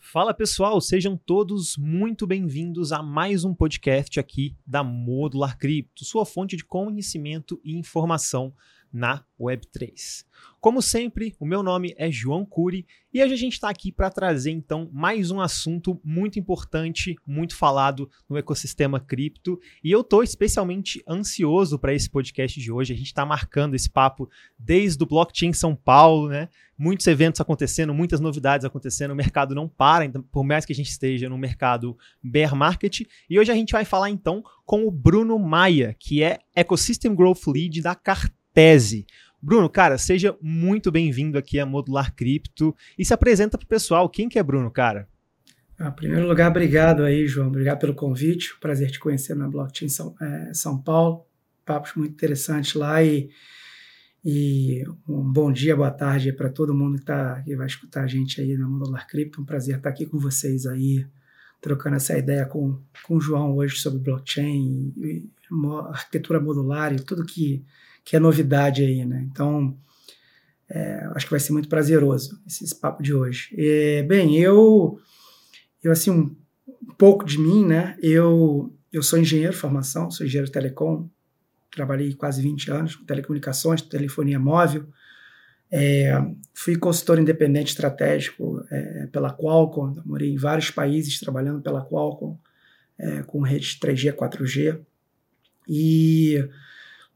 Fala pessoal, sejam todos muito bem-vindos a mais um podcast aqui da Modular Cripto, sua fonte de conhecimento e informação na Web3. Como sempre, o meu nome é João Cury e hoje a gente está aqui para trazer então mais um assunto muito importante, muito falado no ecossistema cripto. E eu estou especialmente ansioso para esse podcast de hoje. A gente está marcando esse papo desde o Blockchain São Paulo, né? Muitos eventos acontecendo, muitas novidades acontecendo, o mercado não para, então, por mais que a gente esteja no mercado bear market. E hoje a gente vai falar então com o Bruno Maia, que é Ecosystem Growth Lead da Cartese. Bruno, cara, seja muito bem-vindo aqui a Modular Cripto e se apresenta para o pessoal. Quem que é Bruno, cara? Ah, em primeiro lugar, obrigado aí, João. Obrigado pelo convite. Prazer te conhecer na Blockchain São, é, São Paulo. Papos muito interessantes lá e, e um bom dia, boa tarde para todo mundo que, tá, que vai escutar a gente aí na Modular Cripto. Um prazer estar aqui com vocês aí, trocando essa ideia com, com o João hoje sobre blockchain e, e arquitetura modular e tudo que que é novidade aí, né? Então, é, acho que vai ser muito prazeroso esse, esse papo de hoje. É, bem, eu, eu assim, um, um, pouco de mim, né? Eu, eu sou engenheiro de formação, sou engenheiro de telecom, trabalhei quase 20 anos com telecomunicações, telefonia móvel, é, fui consultor independente estratégico é, pela Qualcomm, morei em vários países trabalhando pela Qualcomm, é, com redes 3G, 4G, e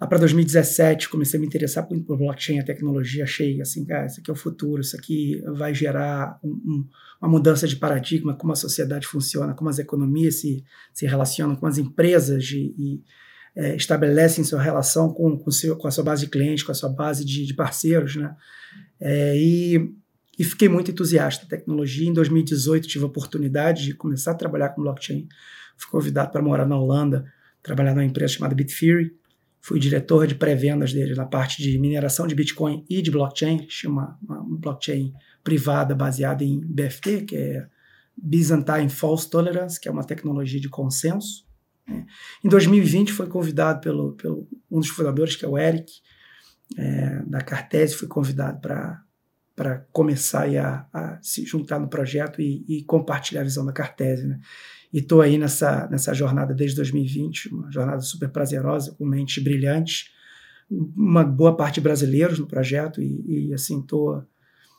Lá para 2017 comecei a me interessar muito por blockchain, a tecnologia, achei assim, cara, isso aqui é o futuro, isso aqui vai gerar um, um, uma mudança de paradigma, como a sociedade funciona, como as economias se, se relacionam, com as empresas de, e é, estabelecem sua relação com, com, seu, com a sua base de clientes, com a sua base de, de parceiros, né? É, e, e fiquei muito entusiasta da tecnologia. Em 2018 tive a oportunidade de começar a trabalhar com blockchain. Fui convidado para morar na Holanda, trabalhar numa empresa chamada Bitfury, fui diretor de pré-vendas dele na parte de mineração de Bitcoin e de blockchain. Tinha uma, uma blockchain privada baseada em BFT, que é Byzantine False Tolerance, que é uma tecnologia de consenso. Né? Em 2020 foi convidado pelo, pelo um dos fundadores, que é o Eric, é, da Cartese, fui convidado para começar a, a, se juntar no projeto e, e, compartilhar a visão da Cartese. Né? E estou aí nessa, nessa jornada desde 2020, uma jornada super prazerosa, com mentes brilhantes, uma boa parte brasileiros no projeto, e, e assim, estou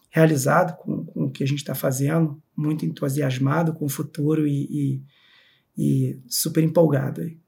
realizado com, com, o que a gente está fazendo, muito entusiasmado com o futuro e, e, e super empolgado. Aí.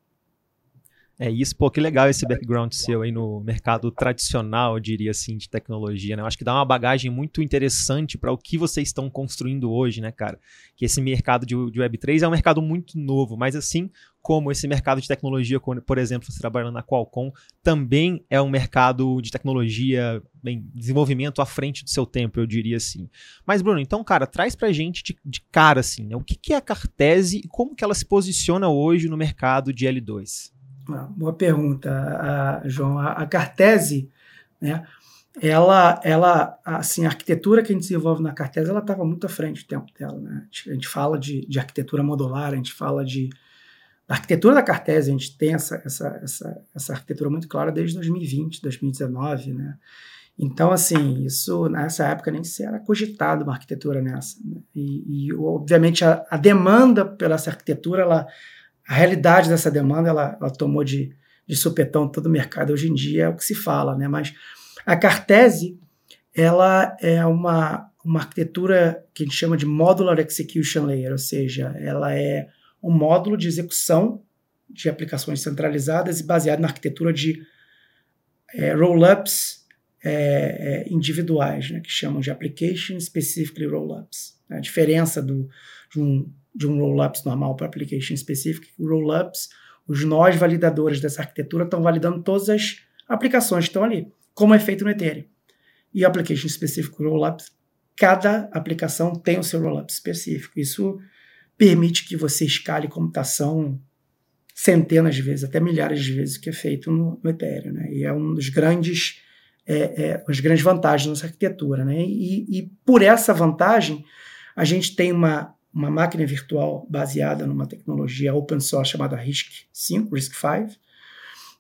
É isso, pô, que legal esse background seu aí no mercado tradicional, eu diria assim, de tecnologia, né? Eu acho que dá uma bagagem muito interessante para o que vocês estão construindo hoje, né, cara? Que esse mercado de, de Web3 é um mercado muito novo, mas assim como esse mercado de tecnologia, por exemplo, você trabalhando na Qualcomm, também é um mercado de tecnologia, bem, desenvolvimento à frente do seu tempo, eu diria assim. Mas, Bruno, então, cara, traz pra gente de, de cara, assim, né? O que, que é a Cartese e como que ela se posiciona hoje no mercado de L2? Boa pergunta, a, João. A, a Cartese, né, ela, ela, assim, a arquitetura que a gente desenvolve na Cartese, ela estava muito à frente do tempo dela. Né? A gente fala de, de arquitetura modular, a gente fala de da arquitetura da Cartese, a gente tem essa, essa, essa, essa arquitetura muito clara desde 2020, 2019, né? Então, assim, isso nessa época nem se era cogitado uma arquitetura nessa. Né? E, e, obviamente, a, a demanda pela essa arquitetura, ela, a realidade dessa demanda ela, ela tomou de, de supetão todo o mercado hoje em dia, é o que se fala, né? Mas a Cartese ela é uma, uma arquitetura que a gente chama de Modular Execution Layer, ou seja, ela é um módulo de execução de aplicações centralizadas e baseado na arquitetura de é, roll-ups é, é, individuais, né, que chamam de Application Specifically Roll-ups. A diferença do, de um de um rollups normal para application specific. Rollups, os nós validadores dessa arquitetura estão validando todas as aplicações que estão ali, como é feito no Ethereum. E application specific rollups, cada aplicação tem o seu rollup específico. Isso permite que você escale computação centenas de vezes, até milhares de vezes, que é feito no, no Ethereum. Né? E é um dos grandes, é, é, as grandes vantagens dessa arquitetura. Né? E, e por essa vantagem, a gente tem uma uma máquina virtual baseada numa tecnologia open source chamada RISC-V, RISC-V,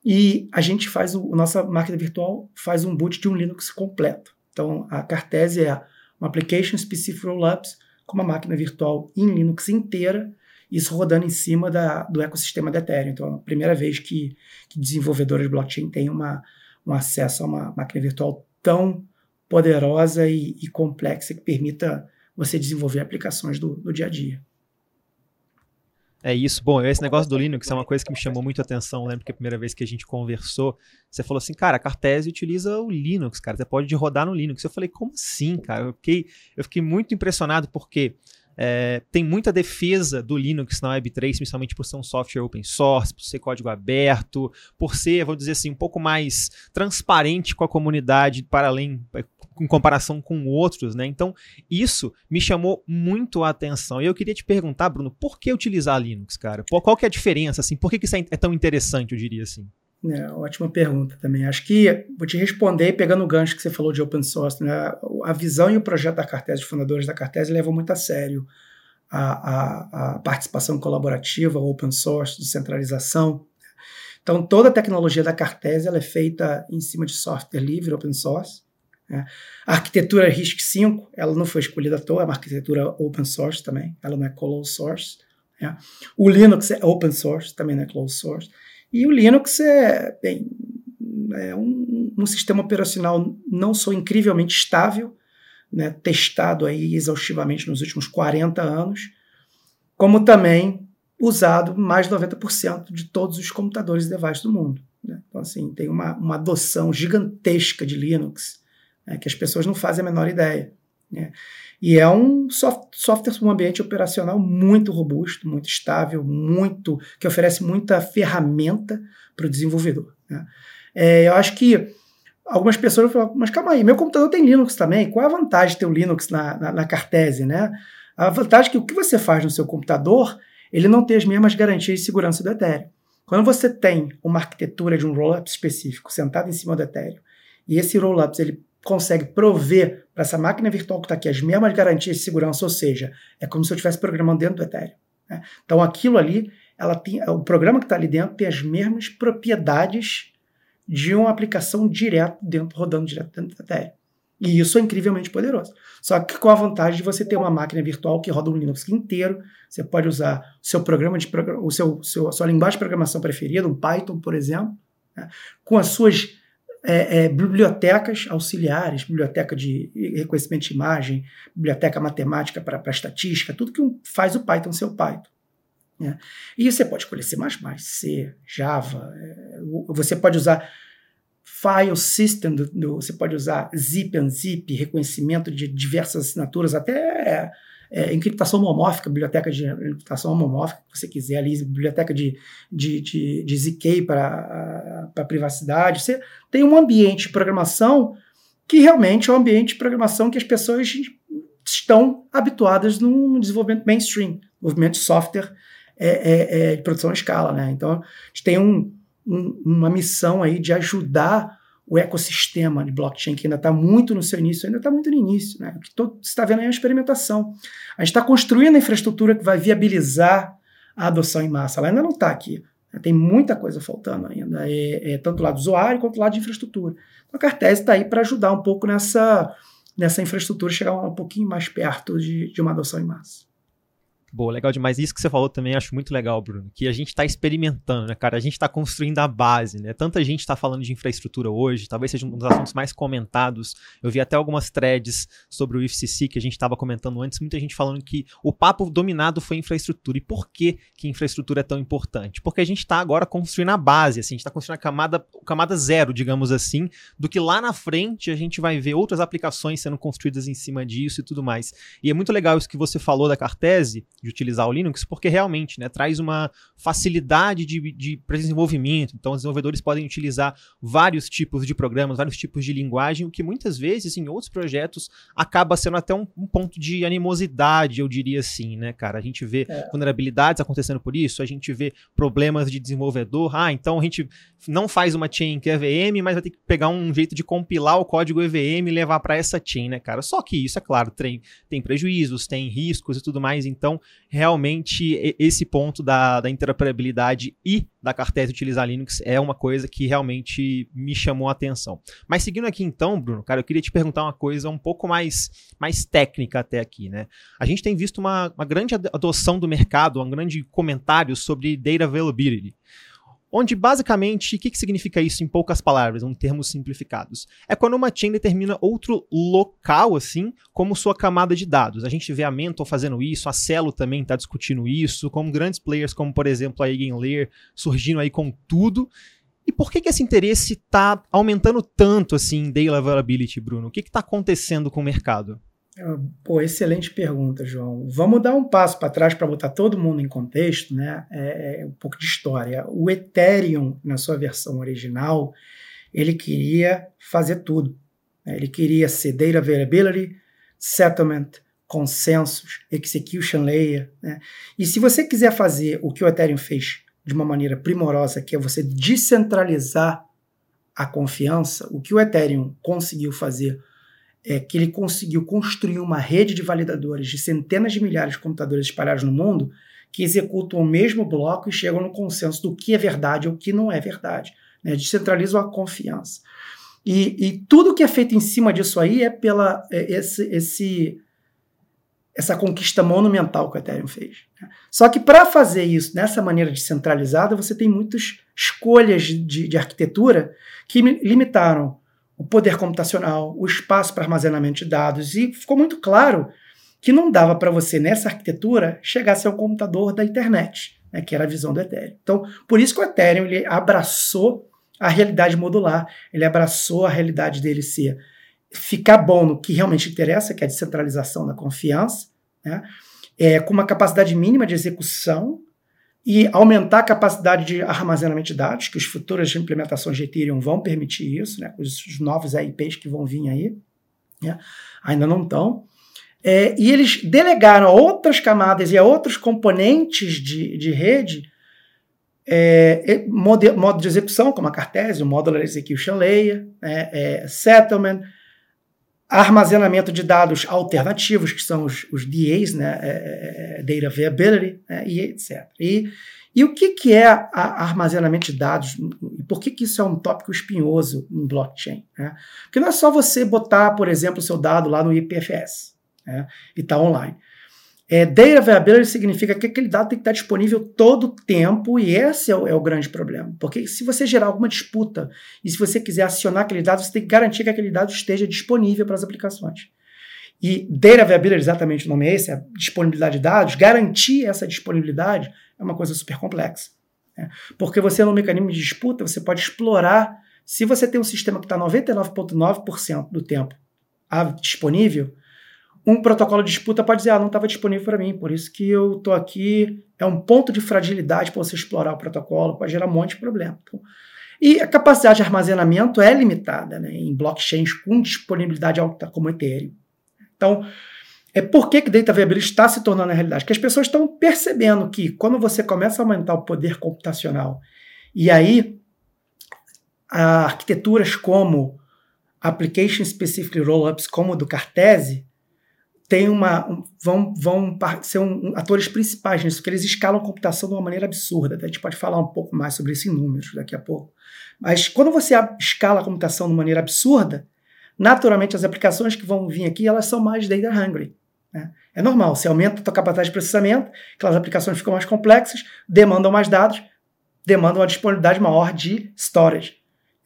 E a gente faz, o, nossa máquina virtual faz um boot de um Linux completo. Então, a Cartese é uma Application Specific Rollups com uma máquina virtual em Linux inteira, isso rodando em cima da, do ecossistema da Ethereum. Então, é a primeira vez que, que desenvolvedores de blockchain têm uma, um acesso a uma máquina virtual tão poderosa e, e complexa que permita você desenvolver aplicações do, do dia a dia. É isso. Bom, esse negócio do Linux é uma coisa que me chamou muito a atenção. Eu lembro que a primeira vez que a gente conversou, você falou assim, cara, a Cartese utiliza o Linux, cara. Você pode rodar no Linux. Eu falei, como assim, cara? Eu fiquei, eu fiquei muito impressionado porque é, tem muita defesa do Linux na Web3, principalmente por ser um software open source, por ser código aberto, por ser, vou dizer assim, um pouco mais transparente com a comunidade, para além, em comparação com outros, né? Então, isso me chamou muito a atenção. E eu queria te perguntar, Bruno, por que utilizar Linux, cara? Qual que é a diferença, assim? Por que, que isso é, é tão interessante, eu diria assim? É, ótima pergunta também. Acho que vou te responder pegando o gancho que você falou de open source. Né? A visão e o projeto da Cartese, os fundadores da Cartese, levam muito a sério a, a, a participação colaborativa, open source, descentralização. Então, toda a tecnologia da Cartese ela é feita em cima de software livre, open source. Né? A arquitetura RISC-V, ela não foi escolhida à toa, é uma arquitetura open source também, ela não é closed source. Né? O Linux é open source, também não é closed source. E o Linux é, bem, é um, um, sistema operacional não só incrivelmente estável, né, testado aí exaustivamente nos últimos 40 anos, como também usado mais de 90% de todos os computadores e devices do mundo. Né? Então, assim, tem uma, uma adoção gigantesca de Linux né, que as pessoas não fazem a menor ideia. Né? E é um soft, software, um ambiente operacional muito robusto, muito estável, muito que oferece muita ferramenta para o desenvolvedor. Né? É, eu acho que algumas pessoas falam, mas calma aí, meu computador tem Linux também, qual é a vantagem de ter o Linux na, na, na Cartese? Né? A vantagem é que o que você faz no seu computador, ele não tem as mesmas garantias de segurança do Ethereum. Quando você tem uma arquitetura de um rollup específico sentado em cima do Ethereum, e esse rollup ele consegue prover para essa máquina virtual que está aqui as mesmas garantias de segurança, ou seja, é como se eu estivesse programando dentro do Ethereum. Né? Então aquilo ali, ela tem, o programa que está ali dentro tem as mesmas propriedades de uma aplicação direto dentro, rodando direto dentro do Ethereum. E isso é incrivelmente poderoso. Só que com a vantagem de você ter uma máquina virtual que roda um Linux inteiro, você pode usar o seu programa de o seu, seu sua linguagem de programação preferida, um Python, por exemplo, né? com as suas é, é, bibliotecas auxiliares, biblioteca de reconhecimento de imagem, biblioteca matemática para estatística, tudo que faz o Python ser o Python. Né? E você pode escolher C++, C, Java, é, você pode usar file system, do, do, você pode usar zip and zip, reconhecimento de diversas assinaturas, até é, encriptação homomórfica, biblioteca de encriptação homomórfica, que você quiser ali, biblioteca de, de, de, de ZK para privacidade. Você tem um ambiente de programação que realmente é um ambiente de programação que as pessoas estão habituadas no desenvolvimento mainstream, movimento de software é, é, é, de produção à escala. Né? Então, a gente tem um, um, uma missão aí de ajudar o ecossistema de blockchain, que ainda está muito no seu início, ainda está muito no início. Né? O que todo, você está vendo aí é uma experimentação. A gente está construindo a infraestrutura que vai viabilizar a adoção em massa. Ela ainda não está aqui. Né? Tem muita coisa faltando ainda, é, é, tanto do lado do usuário quanto do lado de infraestrutura. Então, a Cartese está aí para ajudar um pouco nessa, nessa infraestrutura chegar um pouquinho mais perto de, de uma adoção em massa. Boa, legal demais. Isso que você falou também acho muito legal, Bruno. Que a gente está experimentando, né, cara? A gente está construindo a base, né? Tanta gente está falando de infraestrutura hoje, talvez seja um dos assuntos mais comentados. Eu vi até algumas threads sobre o IFCC que a gente estava comentando antes, muita gente falando que o papo dominado foi infraestrutura. E por que, que infraestrutura é tão importante? Porque a gente está agora construindo a base, assim, a gente está construindo a camada, camada zero, digamos assim, do que lá na frente a gente vai ver outras aplicações sendo construídas em cima disso e tudo mais. E é muito legal isso que você falou da Cartese de utilizar o Linux, porque realmente né, traz uma facilidade de, de desenvolvimento. Então, os desenvolvedores podem utilizar vários tipos de programas, vários tipos de linguagem, o que muitas vezes em outros projetos acaba sendo até um, um ponto de animosidade, eu diria assim, né, cara? A gente vê é. vulnerabilidades acontecendo por isso, a gente vê problemas de desenvolvedor. Ah, então a gente não faz uma chain que é EVM, mas vai ter que pegar um jeito de compilar o código EVM e levar para essa chain, né, cara? Só que isso, é claro, tem, tem prejuízos, tem riscos e tudo mais. Então, realmente esse ponto da, da interoperabilidade e da Cartese utilizar Linux é uma coisa que realmente me chamou a atenção. Mas seguindo aqui então, Bruno, cara, eu queria te perguntar uma coisa um pouco mais, mais técnica até aqui, né? A gente tem visto uma, uma grande adoção do mercado, um grande comentário sobre data availability onde basicamente, o que, que significa isso em poucas palavras, em termos simplificados? É quando uma chain determina outro local, assim, como sua camada de dados. A gente vê a Mentor fazendo isso, a Celo também está discutindo isso, como grandes players como, por exemplo, a Eigenlayer surgindo aí com tudo. E por que, que esse interesse está aumentando tanto, assim, em Daily Availability, Bruno? O que está acontecendo com o mercado? Pô, excelente pergunta, João. Vamos dar um passo para trás para botar todo mundo em contexto, né? É, é, um pouco de história. O Ethereum, na sua versão original, ele queria fazer tudo. Né? Ele queria ser data availability, settlement, consensus, execution layer. Né? E se você quiser fazer o que o Ethereum fez de uma maneira primorosa, que é você descentralizar a confiança, o que o Ethereum conseguiu fazer é que ele conseguiu construir uma rede de validadores de centenas de milhares de computadores espalhados no mundo que executam o mesmo bloco e chegam no consenso do que é verdade ou o que não é verdade. Né? Descentralizam a confiança. E, e, tudo que é feito em cima disso aí é pela é, esse, esse, essa conquista monumental que o Ethereum fez. Né? Só que para fazer isso nessa maneira descentralizada, você tem muitas escolhas de, de arquitetura que limitaram o poder computacional, o espaço para armazenamento de dados, e ficou muito claro que não dava para você, nessa arquitetura, chegar a ser um computador da internet, né, que era a visão do Ethereum. Então, por isso que o Ethereum ele abraçou a realidade modular, ele abraçou a realidade dele ser ficar bom no que realmente interessa, que é a descentralização da confiança, né, é, com uma capacidade mínima de execução, e aumentar a capacidade de armazenamento de dados, que as futuras implementações de Ethereum vão permitir isso, né, os novos EIPs que vão vir aí, né, ainda não estão. É, e eles delegaram a outras camadas e a outros componentes de, de rede é, modo, modo, de execução, como a Cartesian, Modular Execution Layer, né, é, Settlement, armazenamento de dados alternativos, que são os, os DAs, né, é, é, é, Data Availability, né, e etc. E, e o que, que é a, armazenamento de dados? E por que, que isso é um tópico espinhoso em blockchain? Né? Porque não é só você botar, por exemplo, o seu dado lá no IPFS né, e está online. É, data availability significa que aquele dado tem que estar disponível todo o tempo, e esse é o, é o, grande problema. Porque se você gerar alguma disputa e se você quiser acionar aquele dado, você tem que garantir que aquele dado esteja disponível para as aplicações. E data availability, exatamente o nome é esse, é disponibilidade de dados, garantir essa disponibilidade é uma coisa super complexa. Né? Porque você, no mecanismo de disputa, você pode explorar. Se você tem um sistema que está 99,9% do tempo disponível, um protocolo de disputa pode dizer, ah, não estava disponível para mim, por isso que eu estou aqui. É um ponto de fragilidade para você explorar o protocolo, pode gerar um monte de problema. Então, e a capacidade de armazenamento é limitada né, em blockchains com disponibilidade alta como Ethereum. Então, é por que, que Data Availability está se tornando a realidade? Porque as pessoas estão percebendo que quando você começa a aumentar o poder computacional e aí arquiteturas como Application Specific Rollups, como o do Cartese, tem uma vão, vão ser um, atores principais nisso, porque eles escalam a computação de uma maneira absurda. A gente pode falar um pouco mais sobre isso em números daqui a pouco. Mas quando você escala a computação de maneira absurda, naturalmente as aplicações que vão vir aqui elas são mais data hungry. Né? É normal, você aumenta a sua capacidade de processamento, aquelas aplicações ficam mais complexas, demandam mais dados, demandam uma disponibilidade maior de storage.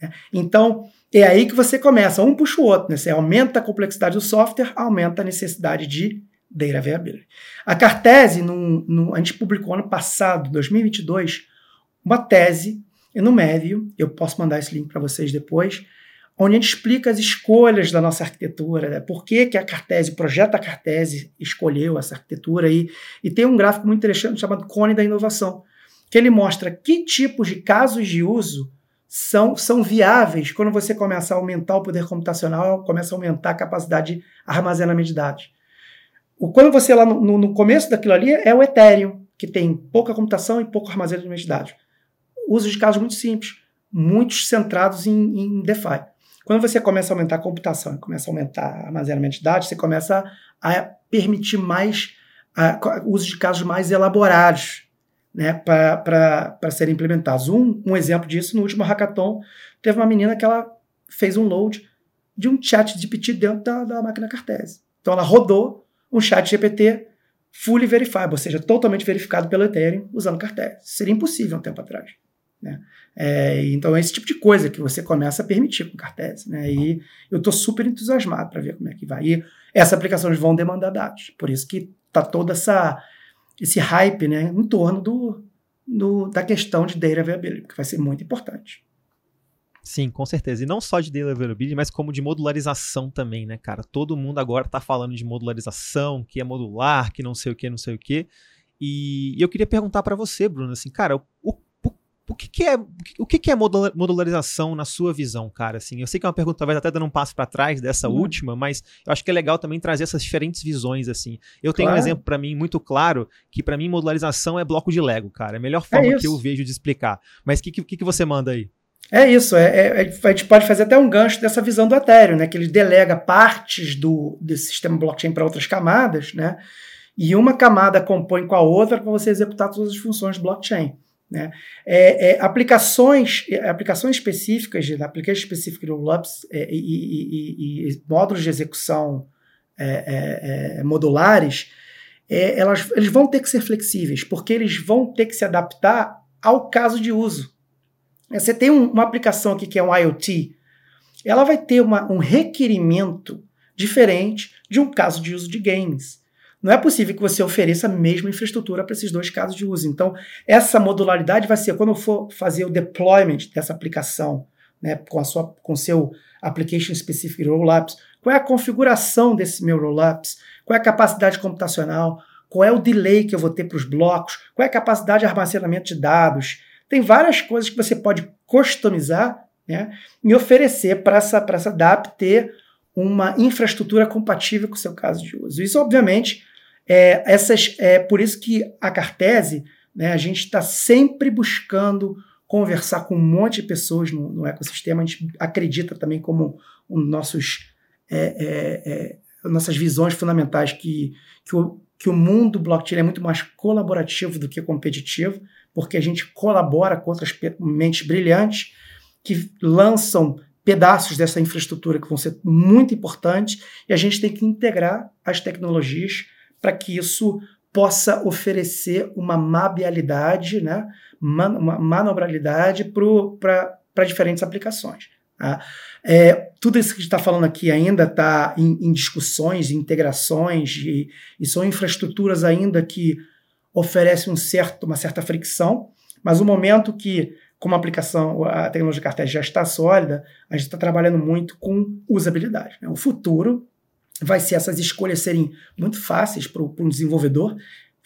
Né? Então, é aí que você começa, um puxa o outro, né? Você aumenta a complexidade do software, aumenta a necessidade de data availability. A Cartese, no, no, a gente publicou ano passado, 2022, uma tese no Médio, eu posso mandar esse link para vocês depois, onde a gente explica as escolhas da nossa arquitetura, né? por que, que a Cartese, o projeto da Cartese escolheu essa arquitetura aí, e tem um gráfico muito interessante chamado Cone da Inovação, que ele mostra que tipos de casos de uso são, são viáveis quando você começa a aumentar o poder computacional, começa a aumentar a capacidade de armazenamento de dados. O, quando você lá no, no começo daquilo ali é o Ethereum, que tem pouca computação e pouco armazenamento de dados. Uso de casos muito simples, muitos centrados em, em DeFi. Quando você começa a aumentar a computação e começa a aumentar armazenamento de dados, você começa a permitir mais o uso de casos mais elaborados né, para serem implementados. Um, um exemplo disso, no último hackathon, teve uma menina que ela fez um load de um chat GPT dentro da, da máquina Cartese. Então ela rodou um chat GPT fully verifiable, ou seja, totalmente verificado pelo Ethereum usando Cartese. Seria impossível um tempo atrás. Né? É, então é esse tipo de coisa que você começa a permitir com Cartese. Né? E eu estou super entusiasmado para ver como é que vai. E essas aplicações vão demandar dados. Por isso que está toda essa esse hype né, em torno do, do, da questão de data availability, que vai ser muito importante. Sim, com certeza. E não só de data availability, mas como de modularização também, né, cara? Todo mundo agora está falando de modularização, que é modular, que não sei o que, não sei o que. E eu queria perguntar para você, Bruno, assim, cara, o, o o que, que é o que, que é modularização na sua visão, cara? Assim, eu sei que é uma pergunta talvez até dando um passo para trás dessa uhum. última, mas eu acho que é legal também trazer essas diferentes visões assim. Eu tenho claro. um exemplo para mim muito claro que para mim modularização é bloco de Lego, cara. É a melhor forma é que eu vejo de explicar. Mas o que, que, que você manda aí? É isso, é, é, a gente pode fazer até um gancho dessa visão do Ethereum, né? Que ele delega partes do, desse sistema blockchain para outras camadas, né? E uma camada compõe com a outra para você executar todas as funções do blockchain. Né? É, é, aplicações, é, aplicações específicas, de application specific rollups é, e, e, e, e, módulos de execução é, é, modulares, elas, eles vão ter que ser flexíveis, porque eles vão ter que se adaptar ao caso de uso. Você tem um, uma aplicação aqui que é um IoT, ela vai ter uma, um requerimento diferente de um caso de uso de games. Não é possível que você ofereça a mesma infraestrutura para esses dois casos de uso. Então, essa modularidade vai ser quando eu for fazer o deployment dessa aplicação, né, com a sua com seu application specific rollups, qual é a configuração desse meu rollups, qual é a capacidade computacional, qual é o delay que eu vou ter para os blocos, qual é a capacidade de armazenamento de dados. Tem várias coisas que você pode customizar né, e oferecer para essa, essa DAP ter uma infraestrutura compatível com o seu caso de uso. Isso, obviamente, é, essas, é por isso que a Cartese, né, a gente está sempre buscando conversar com um monte de pessoas no, no, ecossistema. A gente acredita também como um nossos, é, é, é, nossas visões fundamentais que, que, o, que o mundo blockchain é muito mais colaborativo do que competitivo, porque a gente colabora com outras mentes brilhantes que lançam pedaços dessa infraestrutura que vão ser muito importantes e a gente tem que integrar as tecnologias para que isso possa oferecer uma mabialidade, né, man, uma manobrabilidade para diferentes aplicações. Tá? É, tudo isso que a gente está falando aqui ainda está em, em, discussões, integrações, e, e, são infraestruturas ainda que oferecem um certo, uma certa fricção, mas o momento que, como a aplicação, a tecnologia cartaz já está sólida, a gente está trabalhando muito com usabilidade. Né? O futuro vai ser essas escolhas serem muito fáceis para um desenvolvedor,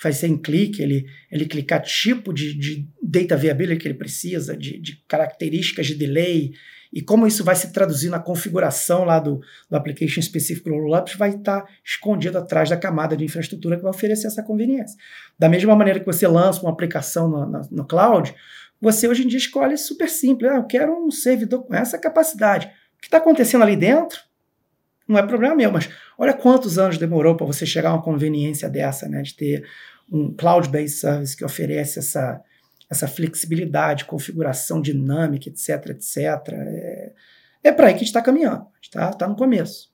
vai ser em clique, ele, ele clicar tipo de, de data viability que ele precisa, de, de, características de delay, e como isso vai se traduzir na configuração lá do, do application específico do Rollups, vai estar escondido atrás da camada de infraestrutura que vai oferecer essa conveniência. Da mesma maneira que você lança uma aplicação no, no, no cloud, você hoje em dia escolhe super simples, ah, eu quero um servidor com essa capacidade. O que está acontecendo ali dentro não é problema meu, mas olha quantos anos demorou para você chegar a uma conveniência dessa, né, de ter um cloud-based service que oferece essa, essa flexibilidade, configuração dinâmica, etc, etc. É, é para aí que a gente está caminhando, a gente está tá no começo.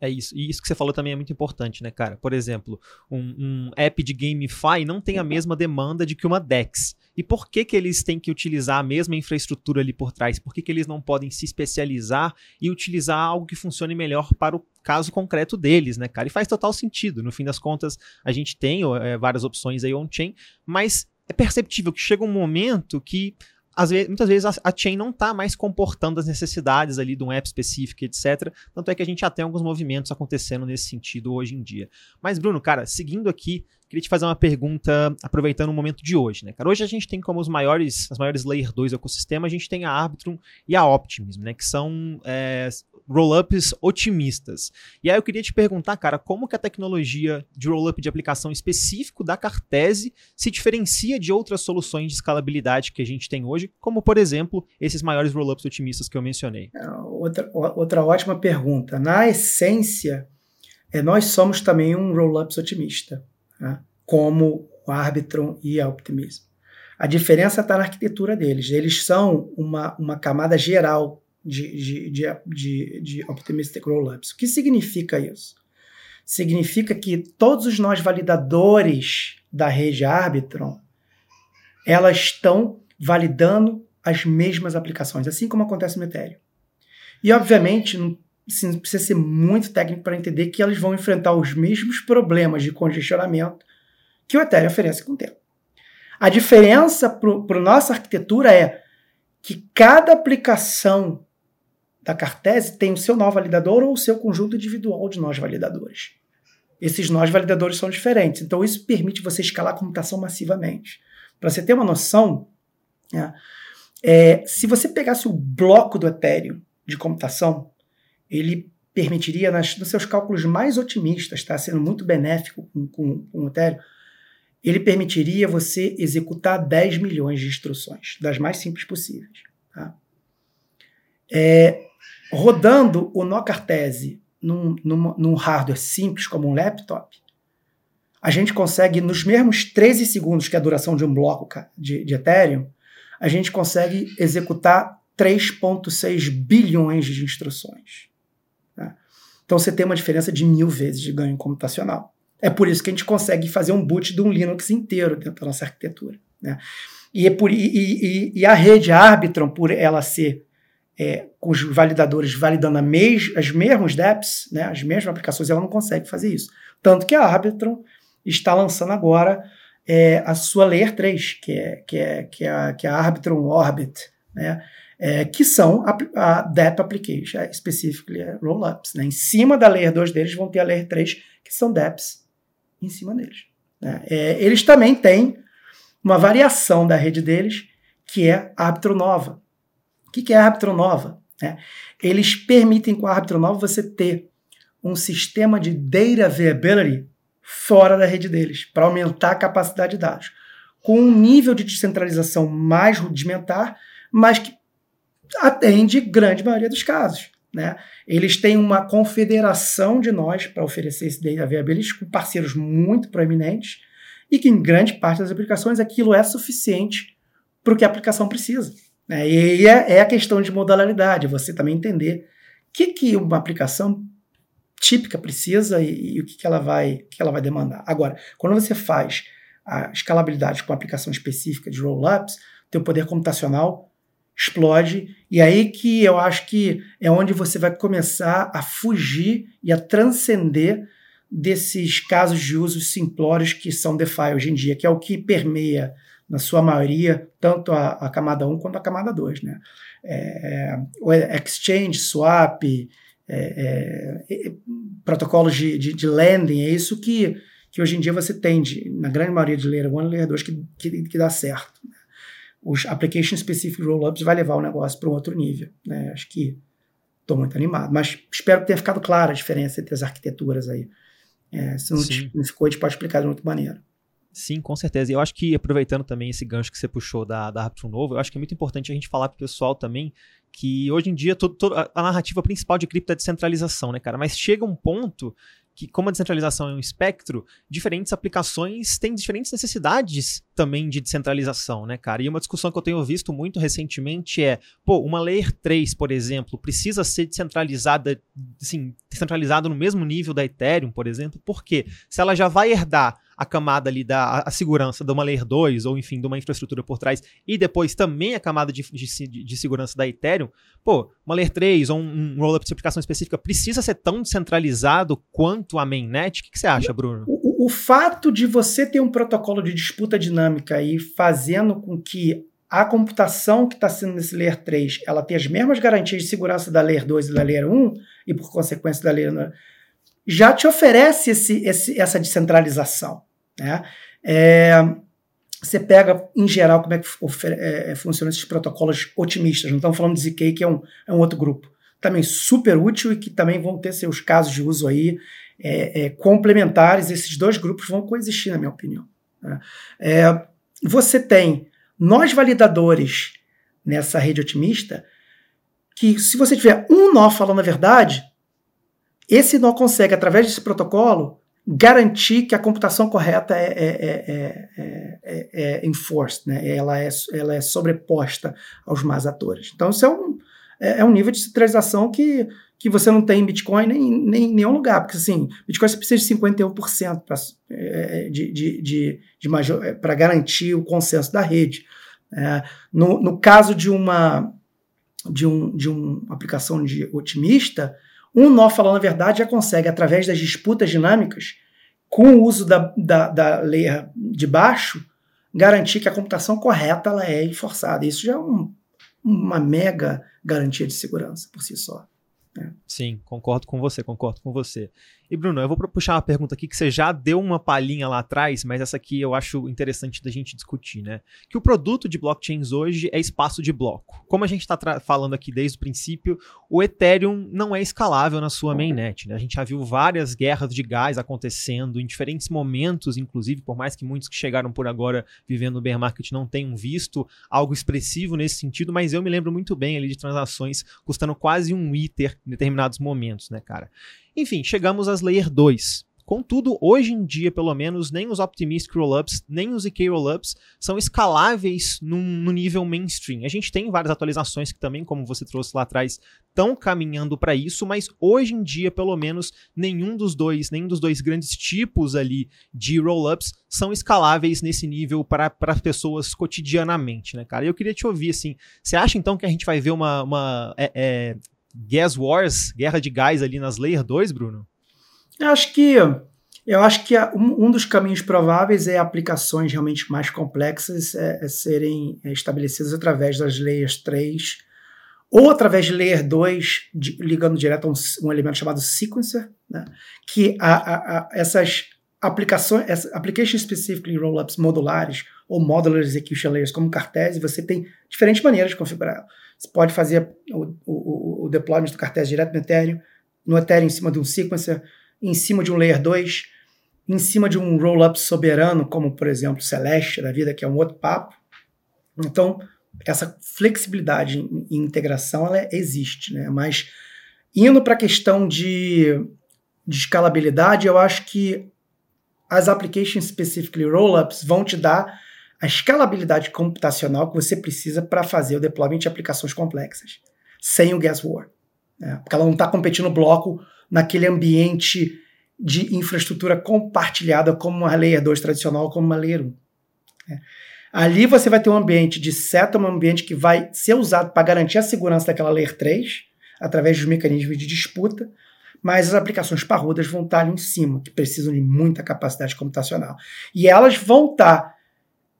É isso. E isso que você falou também é muito importante, né, cara? Por exemplo, um, um app de GameFi não tem a mesma demanda de que uma DEX. E por que, que eles têm que utilizar a mesma infraestrutura ali por trás? Por que, que eles não podem se especializar e utilizar algo que funcione melhor para o caso concreto deles, né, cara? E faz total sentido. No fim das contas, a gente tem é, várias opções aí on-chain, mas é perceptível que chega um momento que vezes, muitas vezes a, chain não está mais comportando as necessidades ali de um app específico, etc. Tanto é que a gente já tem alguns movimentos acontecendo nesse sentido hoje em dia. Mas, Bruno, cara, seguindo aqui, queria te fazer uma pergunta aproveitando o momento de hoje, né, cara? Hoje a gente tem como os maiores, as maiores Layer 2 do ecossistema, a gente tem a Arbitrum e a Optimism, né, que são é, rollups otimistas. E aí eu queria te perguntar, cara, como que a tecnologia de rollup de aplicação específico da Cartese se diferencia de outras soluções de escalabilidade que a gente tem hoje, como, por exemplo, esses maiores rollups otimistas que eu mencionei? É, outra, outra ótima pergunta. Na essência, é, nós somos também um rollups otimista. né? como o Arbitron e a Optimism. A diferença está na arquitetura deles. Eles são uma, uma camada geral de, de, de, de, de Optimistic Rollups. O que significa isso? Significa que todos os nós validadores da rede Arbitron elas estão validando as mesmas aplicações, assim como acontece no Ethereum. E, obviamente, não precisa ser muito técnico para entender que elas vão enfrentar os mesmos problemas de congestionamento que o Ethereum oferece com o tempo. A diferença para a nossa arquitetura é que cada aplicação da Cartese tem o seu nó validador ou o seu conjunto individual de nós validadores. Esses nós validadores são diferentes, então isso permite você escalar a computação massivamente. Para você ter uma noção, é, é, se você pegasse o bloco do Ethereum de computação, ele permitiria, nas, nos seus cálculos mais otimistas, tá, sendo muito benéfico com, com, com o Ethereum, ele permitiria você executar 10 milhões de instruções, das mais simples possíveis. Tá? É, rodando o nó Cartese num, num, num, hardware simples como um laptop, a gente consegue, nos mesmos 13 segundos que é a duração de um bloco de, de Ethereum, a gente consegue executar 3,6 bilhões de instruções. Tá? Então você tem uma diferença de mil vezes de ganho computacional. É por isso que a gente consegue fazer um boot de um Linux inteiro dentro da nossa arquitetura. Né? E, é por, e, e, e, a rede Arbitron, por ela ser é, com os validadores validando mes, as mesmos dApps, né, as mesmas aplicações, ela não consegue fazer isso. Tanto que a Arbitron está lançando agora é, a sua Layer 3, que é, que é, que é, a, que é a Arbitron Orbit, né, é, que são a, a DApp Application, specifically Rollups. Né. Em cima da Layer 2 deles vão ter a Layer 3, que são dApps em cima deles. Né. É, eles também têm uma variação da rede deles, que é a Arbitron Nova. O que é a Arbitron Nova? Né? Eles permitem com a Arbitron Nova você ter um sistema de data availability fora da rede deles, para aumentar a capacidade de dados, com um nível de descentralização mais rudimentar, mas que atende grande maioria dos casos. Né? Eles têm uma confederação de nós para oferecer esse data availability com parceiros muito proeminentes e que em grande parte das aplicações aquilo é suficiente para o que a aplicação precisa. Né? E é, é, a questão de modalidade, você também entender o que, que uma aplicação típica precisa e, e o que, que, ela vai, que ela vai demandar. Agora, quando você faz a escalabilidade com uma aplicação específica de rollups, teu poder computacional explode e aí que eu acho que é onde você vai começar a fugir e a transcender desses casos de uso simplórios que são DeFi hoje em dia, que é o que permeia na sua maioria, tanto a, a camada 1 quanto a camada 2. Né? É, é, exchange, swap, é, é, protocolos de, de, de, lending, é isso que, que hoje em dia você tem, na grande maioria de Layer 1 e Layer 2, que, que, que, dá certo. Os Application Specific Rollups vai levar o negócio para um outro nível. Né? Acho que estou muito animado, mas espero que tenha ficado clara a diferença entre as arquiteturas aí. É, se não, não ficou, a gente pode explicar de outra maneira. Sim, com certeza. E eu acho que, aproveitando também esse gancho que você puxou da, da Raptor Novo, eu acho que é muito importante a gente falar para o pessoal também que hoje em dia todo, todo, a narrativa principal de cripto é descentralização, né, cara? Mas chega um ponto que, como a descentralização é um espectro, diferentes aplicações têm diferentes necessidades também de descentralização, né, cara? E uma discussão que eu tenho visto muito recentemente é, pô, uma Layer 3, por exemplo, precisa ser descentralizada, assim, descentralizada no mesmo nível da Ethereum, por exemplo, porque se ela já vai herdar a camada ali da a segurança de uma Layer 2, ou enfim, de uma infraestrutura por trás, e depois também a camada de, de, de segurança da Ethereum, pô, uma Layer 3 ou um, um rollup de aplicação específica precisa ser tão descentralizado quanto a mainnet? O que, que você acha, Bruno? O, o, o fato de você ter um protocolo de disputa dinâmica aí fazendo com que a computação que está sendo nesse Layer 3 ela tem as mesmas garantias de segurança da Layer 2 e da Layer 1, e por consequência da Layer já te oferece esse, esse, essa descentralização. Né? É, você pega, em geral, como é que é, é, funcionam esses protocolos otimistas. Não estamos falando de ZK, que é um, é um outro grupo. Também super útil e que também vão ter seus casos de uso aí é, é complementares. Esses dois grupos vão coexistir, na minha opinião. Né? É, você tem nós validadores nessa rede otimista que, se você tiver um nó falando a verdade, esse nó consegue, através desse protocolo, garantir que a computação correta é, é, é, é, enforced, né? ela, é, ela é sobreposta aos más atores. Então, isso é um, é, um nível de centralização que, que você não tem em Bitcoin nem, nem em nenhum lugar, porque assim, Bitcoin você precisa de 51% para de, de, de, de para garantir o consenso da rede. no, no caso de uma de, um, de uma aplicação de otimista, um nó falando a verdade já consegue, através das disputas dinâmicas, com o uso da, da, da layer de baixo, garantir que a computação correta ela é enforçada. Isso já é um, uma mega garantia de segurança por si só. Né? Sim, concordo com você, concordo com você. E Bruno, eu vou puxar uma pergunta aqui que você já deu uma palhinha lá atrás, mas essa aqui eu acho interessante da gente discutir, né? Que o produto de blockchains hoje é espaço de bloco. Como a gente está falando aqui desde o princípio, o Ethereum não é escalável na sua mainnet, né? A gente já viu várias guerras de gás acontecendo em diferentes momentos, inclusive, por mais que muitos que chegaram por agora vivendo no bear market não tenham visto algo expressivo nesse sentido, mas eu me lembro muito bem ali de transações custando quase um Ether em determinados momentos, né, cara? Enfim, chegamos às Layer 2. Contudo, hoje em dia, pelo menos, nem os Optimistic Rollups, nem os EK Rollups são escaláveis num, no nível mainstream. A gente tem várias atualizações que também, como você trouxe lá atrás, estão caminhando para isso, mas hoje em dia, pelo menos, nenhum dos dois, nenhum dos dois grandes tipos ali de rollups são escaláveis nesse nível para pessoas cotidianamente, né, cara? E eu queria te ouvir, assim, você acha então que a gente vai ver uma, uma é, é, Gas Wars, Guerra de Gás ali nas Layer 2, Bruno? Eu acho que eu acho que um, dos caminhos prováveis é aplicações realmente mais complexas é, é serem é, estabelecidas através das Layers 3 ou através de Layer 2, de, ligando direto a um, um, elemento chamado sequencer, né? que a, a, a, essas aplicações, application specific rollups modulares ou modular execution layers como Cartese, você tem diferentes maneiras de configurar. Você pode fazer o, o, o deployment do Cartese direto no Ethereum, no Ethereum em cima de um sequencer, em cima de um Layer 2, em cima de um rollup soberano, como por exemplo Celeste da vida, que é um outro papo. Então, essa flexibilidade em, integração ela existe, né? Mas indo para a questão de, de escalabilidade, eu acho que as application specifically rollups vão te dar a escalabilidade computacional que você precisa para fazer o deployment de aplicações complexas, sem o War. Né? Porque ela não está competindo bloco naquele ambiente de infraestrutura compartilhada como uma Layer 2 tradicional, como uma Layer 1. Né? Ali você vai ter um ambiente de seta, um ambiente que vai ser usado para garantir a segurança daquela Layer 3, através dos mecanismos de disputa, mas as aplicações parrudas vão estar ali em cima, que precisam de muita capacidade computacional. E elas vão estar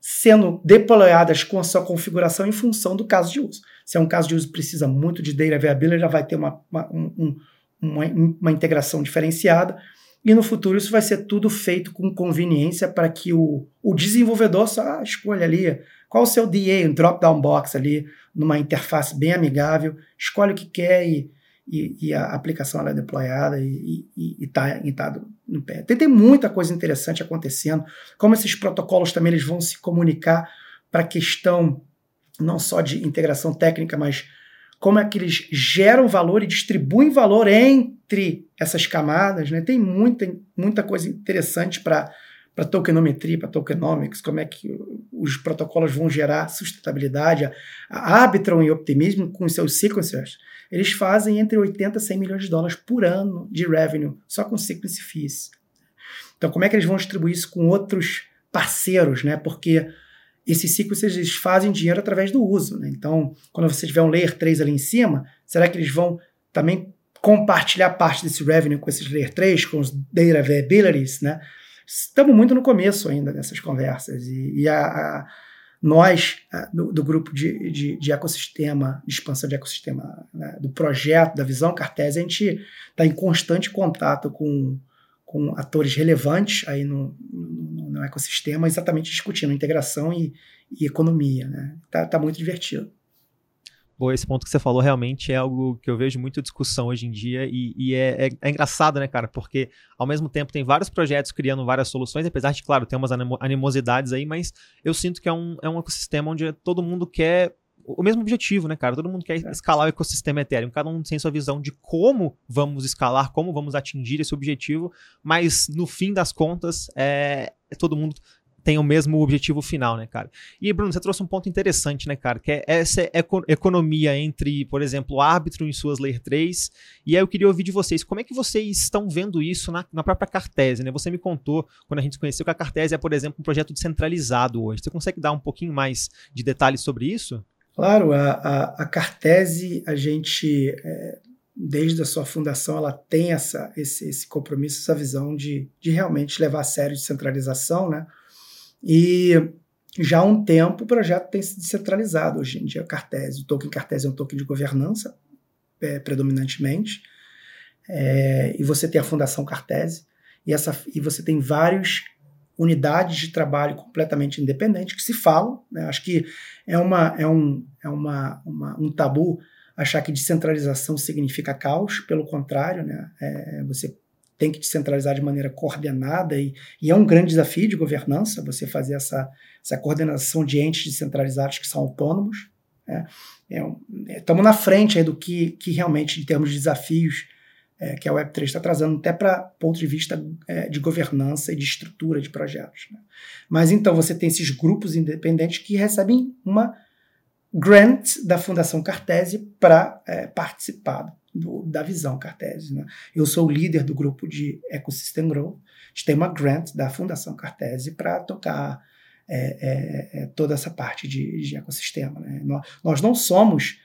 sendo deployadas com a sua configuração em função do caso de uso. Se é um caso de uso que precisa muito de data availability, já vai ter uma, uma, um, uma, uma integração diferenciada. E no futuro isso vai ser tudo feito com conveniência para que o, o desenvolvedor só escolha ali qual o seu DA, um drop-down box ali, numa interface bem amigável, escolhe o que quer e e, e a aplicação é deployada e está tá no pé. Tem, tem muita coisa interessante acontecendo, como esses protocolos também eles vão se comunicar para a questão não só de integração técnica, mas como é que eles geram valor e distribuem valor entre essas camadas. Né? Tem muita, muita coisa interessante para para tokenometria, para tokenomics, como é que os protocolos vão gerar sustentabilidade. A, Arbitron e Optimism, com seus sequencers, eles fazem entre 80 e 100 milhões de dólares por ano de revenue, só com sequence fees. Então, como é que eles vão distribuir isso com outros parceiros, né? Porque esses sequencers eles fazem dinheiro através do uso, né? Então, quando você tiver um layer 3 ali em cima, será que eles vão também compartilhar parte desse revenue com esses layer 3, com os data availabilities, né? Estamos muito no começo ainda dessas conversas e, e a, a nós, ah, do, do grupo de, de, de, ecossistema, de expansão de ecossistema, né, do projeto, da visão Cartese, a gente está em constante contato com, com atores relevantes aí no, no, no ecossistema, exatamente discutindo integração e, e economia. Né? Tá, tá muito divertido. Esse ponto que você falou realmente é algo que eu vejo muita discussão hoje em dia e, e é, é, é, engraçado, né, cara? Porque ao mesmo tempo tem vários projetos criando várias soluções, apesar de, claro, ter umas animosidades aí, mas eu sinto que é um, é um ecossistema onde todo mundo quer o mesmo objetivo, né, cara? Todo mundo quer escalar o ecossistema Ethereum, cada um tem sua visão de como vamos escalar, como vamos atingir esse objetivo, mas no fim das contas, é, é todo mundo tem o mesmo objetivo final, né, cara? E, Bruno, você trouxe um ponto interessante, né, cara? Que é essa eco economia entre, por exemplo, o árbitro em suas Layer 3. E aí eu queria ouvir de vocês, como é que vocês estão vendo isso na, na própria Cartese, né? Você me contou, quando a gente se conheceu, que a Cartese é, por exemplo, um projeto descentralizado hoje. Você consegue dar um pouquinho mais de detalhes sobre isso? Claro, a, a, a Cartese, a gente, é, desde a sua fundação, ela tem essa, esse, esse compromisso, essa visão de, de realmente levar a sério descentralização, né? E já há um tempo o projeto tem se descentralizado. Hoje em dia, Cartese, o token Cartese é um token de governança, é, predominantemente, é, e você tem a Fundação Cartese, e, essa, e você tem várias unidades de trabalho completamente independentes que se falam. Né? Acho que é, uma, é, um, é uma, uma, um tabu achar que descentralização significa caos, pelo contrário, né? É, você tem que descentralizar de maneira coordenada e, e, é um grande desafio de governança você fazer essa, essa coordenação de entes descentralizados que são autônomos. Né? Estamos é, é, na frente do que, que realmente, em termos de desafios, é, que a Web3 está trazendo, até para ponto de vista é, de governança e de estrutura de projetos. Né? Mas então você tem esses grupos independentes que recebem uma grant da Fundação Cartese para é, participar do, da visão Cartese. Né? Eu sou o líder do grupo de Ecosystem Grow. A gente tem uma grant da Fundação Cartese para tocar é, é, é, toda essa parte de, de ecossistema. Né? Nós, nós, não somos.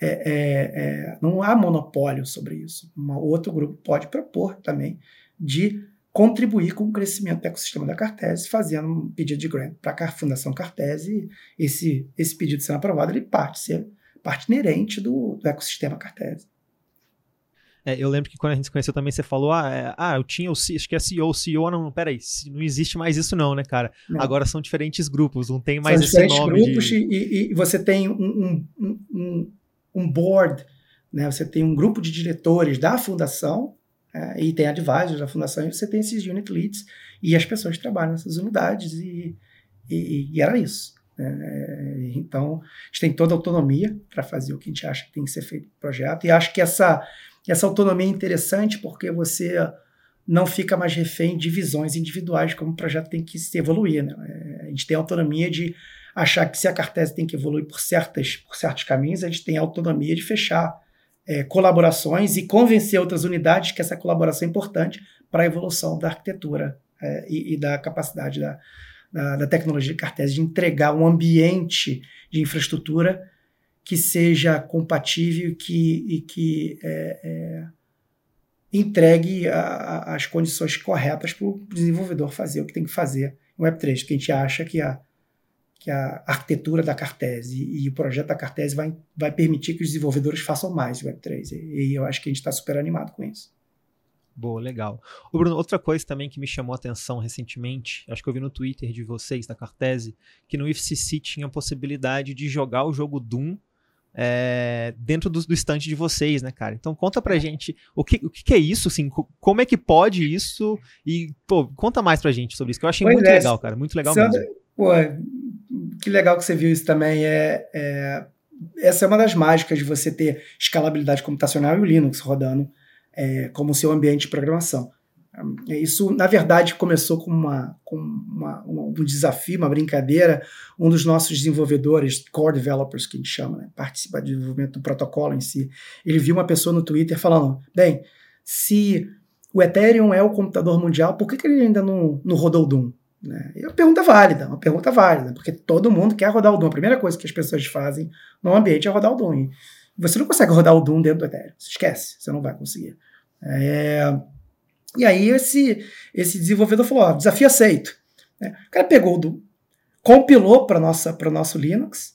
É, é, é, não há monopólio sobre isso. Um outro grupo pode propor também de contribuir com o crescimento do ecossistema da Cartese, fazendo um pedido de grant para a Fundação Cartese. Esse, esse pedido sendo aprovado, ele parte ser parte inerente do, do ecossistema Cartese. É, eu lembro que quando a gente se conheceu também, você falou, ah, é, ah eu tinha o acho que é CEO, CEO, não, peraí, não existe mais isso não, né, cara? Não. Agora são diferentes grupos, não tem mais são esse nome. grupos de... e, e, você tem um, um, um, um, board, né? Você tem um grupo de diretores da fundação é, e tem advisors da fundação e você tem esses unit leads e as pessoas trabalham nessas unidades e, e, e era isso. É, então, a gente tem toda a autonomia para fazer o que a gente acha que tem que ser feito no projeto e acho que essa essa autonomia é interessante porque você não fica mais refém de visões individuais, como o projeto tem que se evoluir. Né? É, a gente tem autonomia de achar que se a Cartese tem que evoluir por, certas, por certos caminhos, a gente tem autonomia de fechar é, colaborações e convencer outras unidades que essa colaboração é importante para a evolução da arquitetura é, e, e, da capacidade da, da, da tecnologia de Cartese de entregar um ambiente de infraestrutura que seja compatível que, e que é, é, entregue a, a, as condições corretas para o desenvolvedor fazer o que tem que fazer no Web3, que a gente acha que a, que a arquitetura da Cartese e, o projeto da Cartese vai, vai permitir que os desenvolvedores façam mais o Web3. E, e eu acho que a gente está super animado com isso. Boa, legal. O Bruno, outra coisa também que me chamou a atenção recentemente, acho que eu vi no Twitter de vocês, da Cartese, que no IFCC tinha a possibilidade de jogar o jogo Doom é, dentro do, do estante de vocês, né, cara? Então conta pra gente o que, o que é isso, assim, como é que pode isso e, pô, conta mais pra gente sobre isso, que eu achei pois muito é, legal, cara, muito legal Sandra, mesmo. Pô, que legal que você viu isso também, é, é, essa é uma das mágicas de você ter escalabilidade computacional e o Linux rodando é, como seu ambiente de programação. Isso, na verdade, começou com, uma, com uma, um desafio, uma brincadeira. Um dos nossos desenvolvedores, core developers, que a gente chama, né, participa do desenvolvimento do protocolo em si, ele viu uma pessoa no Twitter falando: bem, se o Ethereum é o computador mundial, por que, que ele ainda não, não rodou o Doom? Né? É uma pergunta válida, uma pergunta válida, porque todo mundo quer rodar o Doom. A primeira coisa que as pessoas fazem no ambiente é rodar o Doom. E você não consegue rodar o Doom dentro do Ethereum. Você esquece, você não vai conseguir. É e aí esse, esse desenvolvedor falou, ó, desafio aceito. Né? O cara pegou o Doom, compilou para o nosso Linux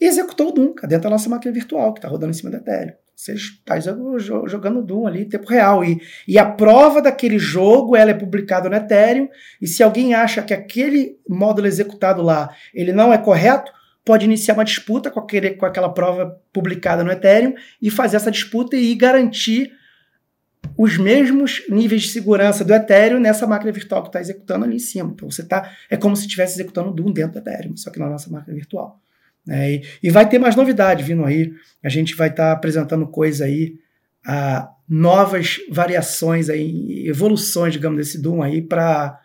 e executou o Doom dentro da nossa máquina virtual, que está rodando em cima da Ethereum. Você está jogando Doom ali em tempo real. E, e a prova daquele jogo ela é publicada no Ethereum. E se alguém acha que aquele módulo executado lá ele não é correto, pode iniciar uma disputa com, aquele, com aquela prova publicada no Ethereum e fazer essa disputa e garantir os mesmos níveis de segurança do Ethereum nessa máquina virtual que está executando ali em cima. Então você tá, é como se estivesse executando Doom dentro do Ethereum, só que na nossa máquina virtual. Né? E, e, vai ter mais novidade vindo aí. A gente vai estar tá apresentando coisa aí, a, novas variações aí, evoluções, digamos, desse Doom aí para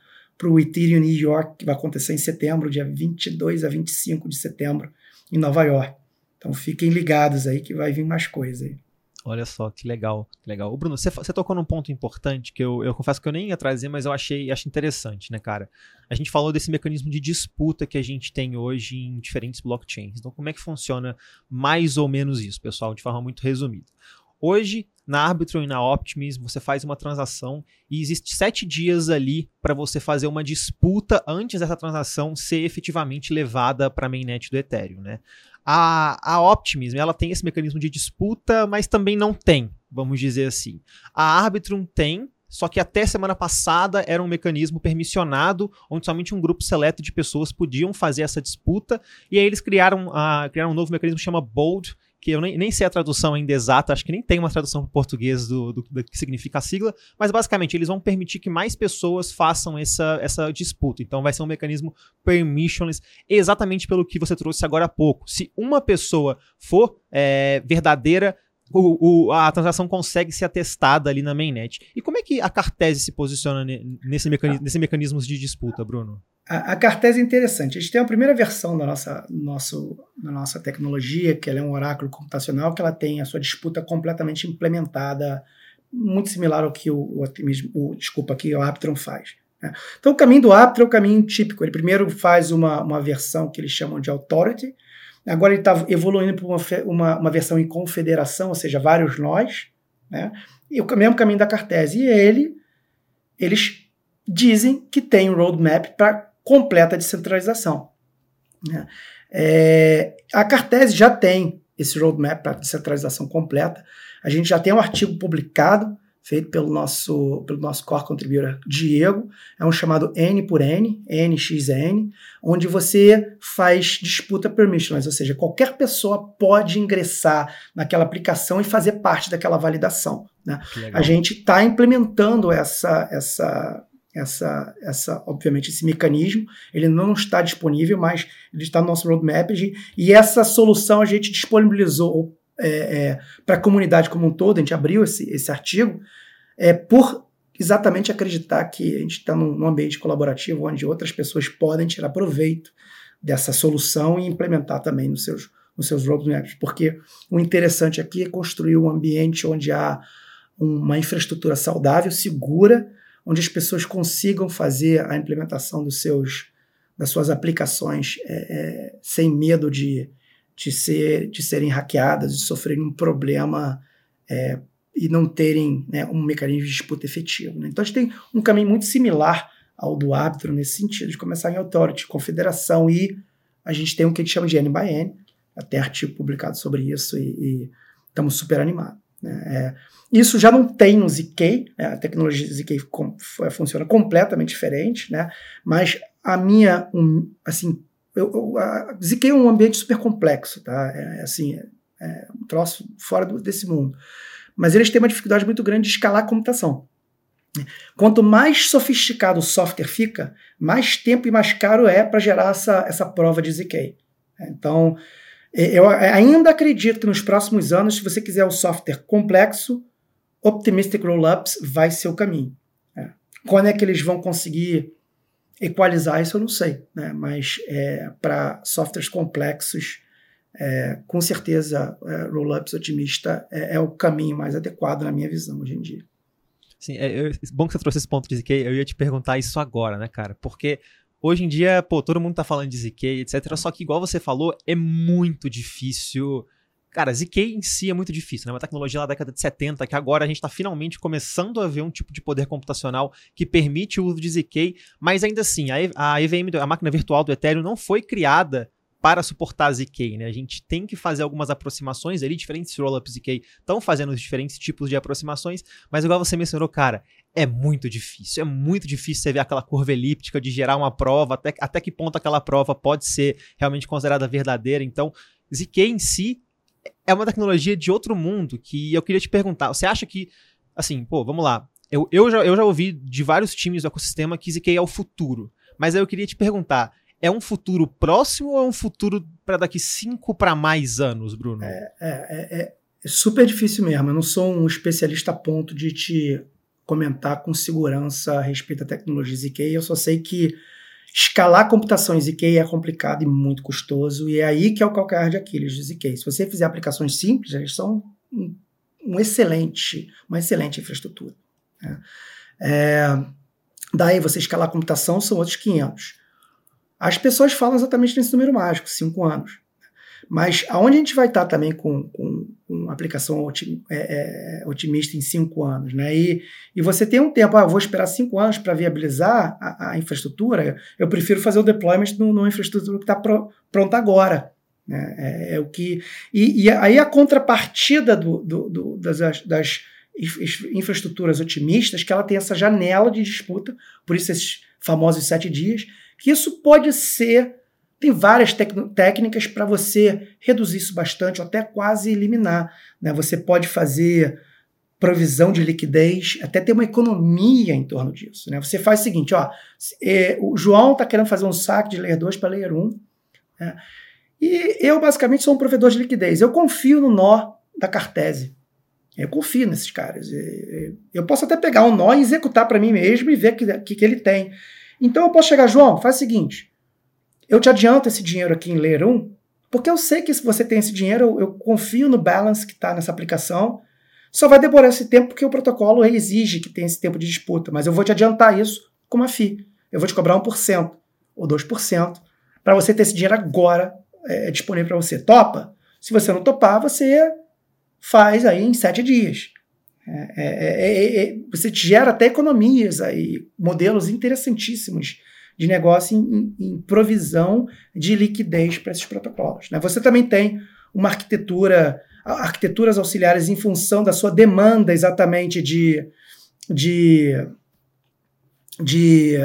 o Ethereum New York, que vai acontecer em setembro, dia 22 a 25 de setembro, em Nova York. Então fiquem ligados aí que vai vir mais coisa aí. Olha só, que legal, que legal. O Bruno, você, você tocou num ponto importante que eu, eu confesso que eu nem ia trazer, mas eu achei, achei interessante, né, cara? A gente falou desse mecanismo de disputa que a gente tem hoje em diferentes blockchains. Então, como é que funciona mais ou menos isso, pessoal, de forma muito resumida? Hoje, na Arbitrum e na Optimism, você faz uma transação e existe sete dias ali para você fazer uma disputa antes dessa transação ser efetivamente levada para a mainnet do Ethereum, né? A, a Optimism, ela tem esse mecanismo de disputa, mas também não tem, vamos dizer assim. A Arbitrum tem, só que até semana passada era um mecanismo permissionado, onde somente um grupo seleto de pessoas podiam fazer essa disputa, e aí eles criaram, uh, criaram um novo mecanismo que chama Bold, que eu nem, nem sei a tradução ainda exata, acho que nem tem uma tradução para português do, do, do, que significa a sigla, mas basicamente eles vão permitir que mais pessoas façam essa, essa disputa. Então vai ser um mecanismo permissionless, exatamente pelo que você trouxe agora há pouco. Se uma pessoa for é, verdadeira, o, o, a transação consegue ser atestada ali na mainnet. E como é que a Cartese se posiciona nesse, mecanismo, nesse mecanismos de disputa, Bruno? A, a Cartese é interessante. A gente tem a primeira versão da nossa, nosso, da nossa tecnologia, que ela é um oráculo computacional, que ela tem a sua disputa completamente implementada, muito similar ao que o, o, o desculpa, que o Aptron faz. Né? Então, o caminho do Aptron é o caminho típico. Ele primeiro faz uma, uma versão que eles chamam de Authority, agora ele está evoluindo para uma, uma, uma, versão em confederação, ou seja, vários nós, né? e o mesmo caminho da Cartese. E ele, eles dizem que tem um roadmap para completa descentralização. Né? É, a Cartese já tem esse roadmap para descentralização completa. A gente já tem um artigo publicado, feito pelo nosso, pelo nosso core contributor Diego, é um chamado N por N, NXN, onde você faz disputa permissionless, ou seja, qualquer pessoa pode ingressar naquela aplicação e fazer parte daquela validação. Né? A gente está implementando essa, essa, essa, essa, obviamente, esse mecanismo. Ele não está disponível, mas ele está no nosso roadmap e essa solução a gente disponibilizou é, é, para a comunidade como um todo. A gente abriu esse, esse artigo é, por exatamente acreditar que a gente está num, ambiente colaborativo onde outras pessoas podem tirar proveito dessa solução e implementar também nos seus, nos seus roadmaps. Porque o interessante aqui é construir um ambiente onde há uma infraestrutura saudável, segura onde as pessoas consigam fazer a implementação dos seus, das suas aplicações é, é, sem medo de, de, ser, de serem hackeadas, de sofrerem um problema é, e não terem né, um mecanismo de disputa efetivo. Né? Então a gente tem um caminho muito similar ao do árbitro nesse sentido, de começar em authority, confederação e a gente tem o que a gente chama de N by N, até artigo publicado sobre isso e, estamos super animados. Né? É, isso já não tem no ZK, né? a tecnologia ZK com, funciona completamente diferente, né? mas a minha, um, assim, eu, eu, a é um ambiente super complexo, tá? É, é, assim, é, é um troço fora do, desse mundo. Mas eles têm uma dificuldade muito grande de escalar a computação. Quanto mais sofisticado o software fica, mais tempo e mais caro é para gerar essa, essa prova de ZK. Então, é, eu ainda acredito que nos próximos anos, se você quiser um software complexo, Optimistic Rollups vai ser o caminho. Quando é que eles vão conseguir equalizar isso, eu não sei. Né? Mas é, para softwares complexos, é, com certeza, é, Rollups otimista é, é, o caminho mais adequado na minha visão hoje em dia. Sim, é, é bom que você trouxe esse ponto de ZK. Eu ia te perguntar isso agora, né, cara? Porque Hoje em dia, pô, todo mundo tá falando de ZK, etc. Só que, igual você falou, é muito difícil. Cara, ZK em si é muito difícil, né? Uma tecnologia da década de 70, que agora a gente está finalmente começando a ver um tipo de poder computacional que permite o uso de ZK, mas ainda assim, a, a EVM, a máquina virtual do Ethereum, não foi criada para suportar ZK, né? A gente tem que fazer algumas aproximações ali, diferentes rollups ZK estão fazendo diferentes tipos de aproximações, mas igual você mencionou, cara, é muito difícil, é muito difícil você ver aquela curva elíptica de gerar uma prova, até, até que ponto aquela prova pode ser realmente considerada verdadeira. Então, ZK em si é uma tecnologia de outro mundo que eu queria te perguntar, você acha que, assim, pô, vamos lá, eu, eu, já, eu já ouvi de vários times do ecossistema que ZK é o futuro, mas aí eu queria te perguntar, é um futuro próximo ou é um futuro para daqui cinco para mais anos, Bruno? É, é, é, é, super difícil mesmo. Eu não sou um especialista a ponto de te comentar com segurança a respeito da tecnologia ZK. Eu só sei que escalar computação em ZK é complicado e muito custoso, e é aí que é o calcanhar de Aquiles do ZK. Se você fizer aplicações simples, eles são um, um excelente, uma excelente infraestrutura. Né? É, daí você escalar computação são outros 500. As pessoas falam exatamente nesse número mágico, 5 anos. Mas aonde a gente vai estar também com, com, com aplicação otim, é, é, otimista em 5 anos? Né? E, e você tem um tempo, ah, vou esperar 5 anos para viabilizar a, a, infraestrutura, eu prefiro fazer o deployment numa infraestrutura que está pronta agora. Né? É, é, o que, e, e, aí a contrapartida do, do, do, das, das infraestruturas otimistas, que ela tem essa janela de disputa, por isso esses famosos sete dias, que isso pode ser. Tem várias técnicas para você reduzir isso bastante, ou até quase eliminar. Né? Você pode fazer provisão de liquidez, até ter uma economia em torno disso. Né? Você faz o seguinte: ó, é, o João está querendo fazer um saque de Layer 2 para Layer 1. Né? E eu, basicamente, sou um provedor de liquidez. Eu confio no nó da Cartese. Eu confio nesses caras. Eu posso até pegar um nó e executar para mim mesmo e ver o que, que, que ele tem. Então eu posso chegar, João, faz o seguinte: eu te adianto esse dinheiro aqui em Layer 1, porque eu sei que se você tem esse dinheiro, eu, eu confio no balance que está nessa aplicação. Só vai demorar esse tempo porque o protocolo exige que tenha esse tempo de disputa, mas eu vou te adiantar isso com uma FII. Eu vou te cobrar 1% ou 2% para você ter esse dinheiro agora é, disponível para você. Topa? Se você não topar, você faz aí em sete dias. É é, é, é, é, você gera até economias aí, modelos interessantíssimos de negócio em, em provisão de liquidez para esses protocolos. Né? Você também tem uma arquitetura, arquiteturas auxiliares em função da sua demanda exatamente de, de, de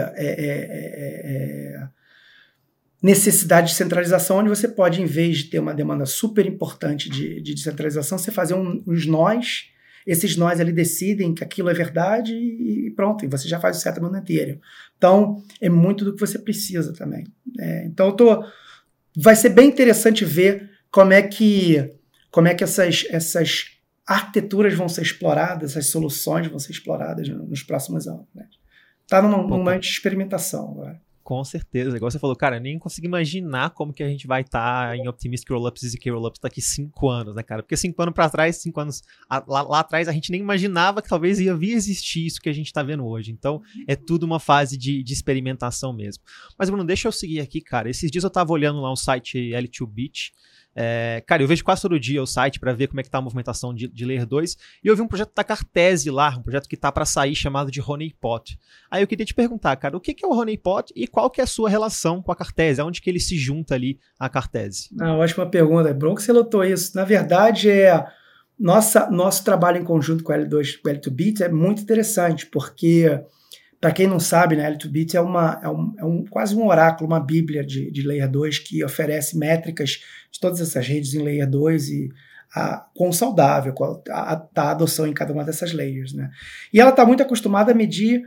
necessidade de centralização, onde você pode, em vez de ter uma demanda super importante de, de descentralização, você fazer um, uns nós esses nós ali decidem que aquilo é verdade e pronto, e você já faz o settlement inteiro. Então, é muito do que você precisa também. É, então, eu tô, vai ser bem interessante ver como é que, como é que essas, essas arquiteturas vão ser exploradas, essas soluções vão ser exploradas nos próximos anos. Está né? Tá num momento de experimentação agora. Com certeza. Igual você falou, cara, eu nem consigo imaginar como que a gente vai estar tá em Optimistic Rollups e Rollups daqui cinco anos, né, cara? Porque cinco anos para trás, cinco anos lá, lá, atrás, a gente nem imaginava que talvez ia vir existir isso que a gente está vendo hoje. Então, é tudo uma fase de, de experimentação mesmo. Mas, Bruno, deixa eu seguir aqui, cara. Esses dias eu tava olhando lá o site L2Bit é, cara, eu vejo quase todo dia o site para ver como é que tá a movimentação de, de Layer 2, e eu vi um projeto da Cartese lá, um projeto que tá para sair chamado de Honeypot. Aí eu queria te perguntar, cara, o que, que é o Honeypot e qual que é a sua relação com a Cartese? Aonde que ele se junta ali à Cartese? Ah, ótima pergunta, é bom que você notou isso. Na verdade, é nossa, nosso trabalho em conjunto com o L2, com o L2Bit é muito interessante, porque para quem não sabe, né, L2Bit é, uma, é, um, é um, quase um oráculo, uma bíblia de, de Layer 2 que oferece métricas de todas essas redes em Layer 2 e a, quão saudável a, a, a, adoção em cada uma dessas layers. Né? E ela está muito acostumada a medir,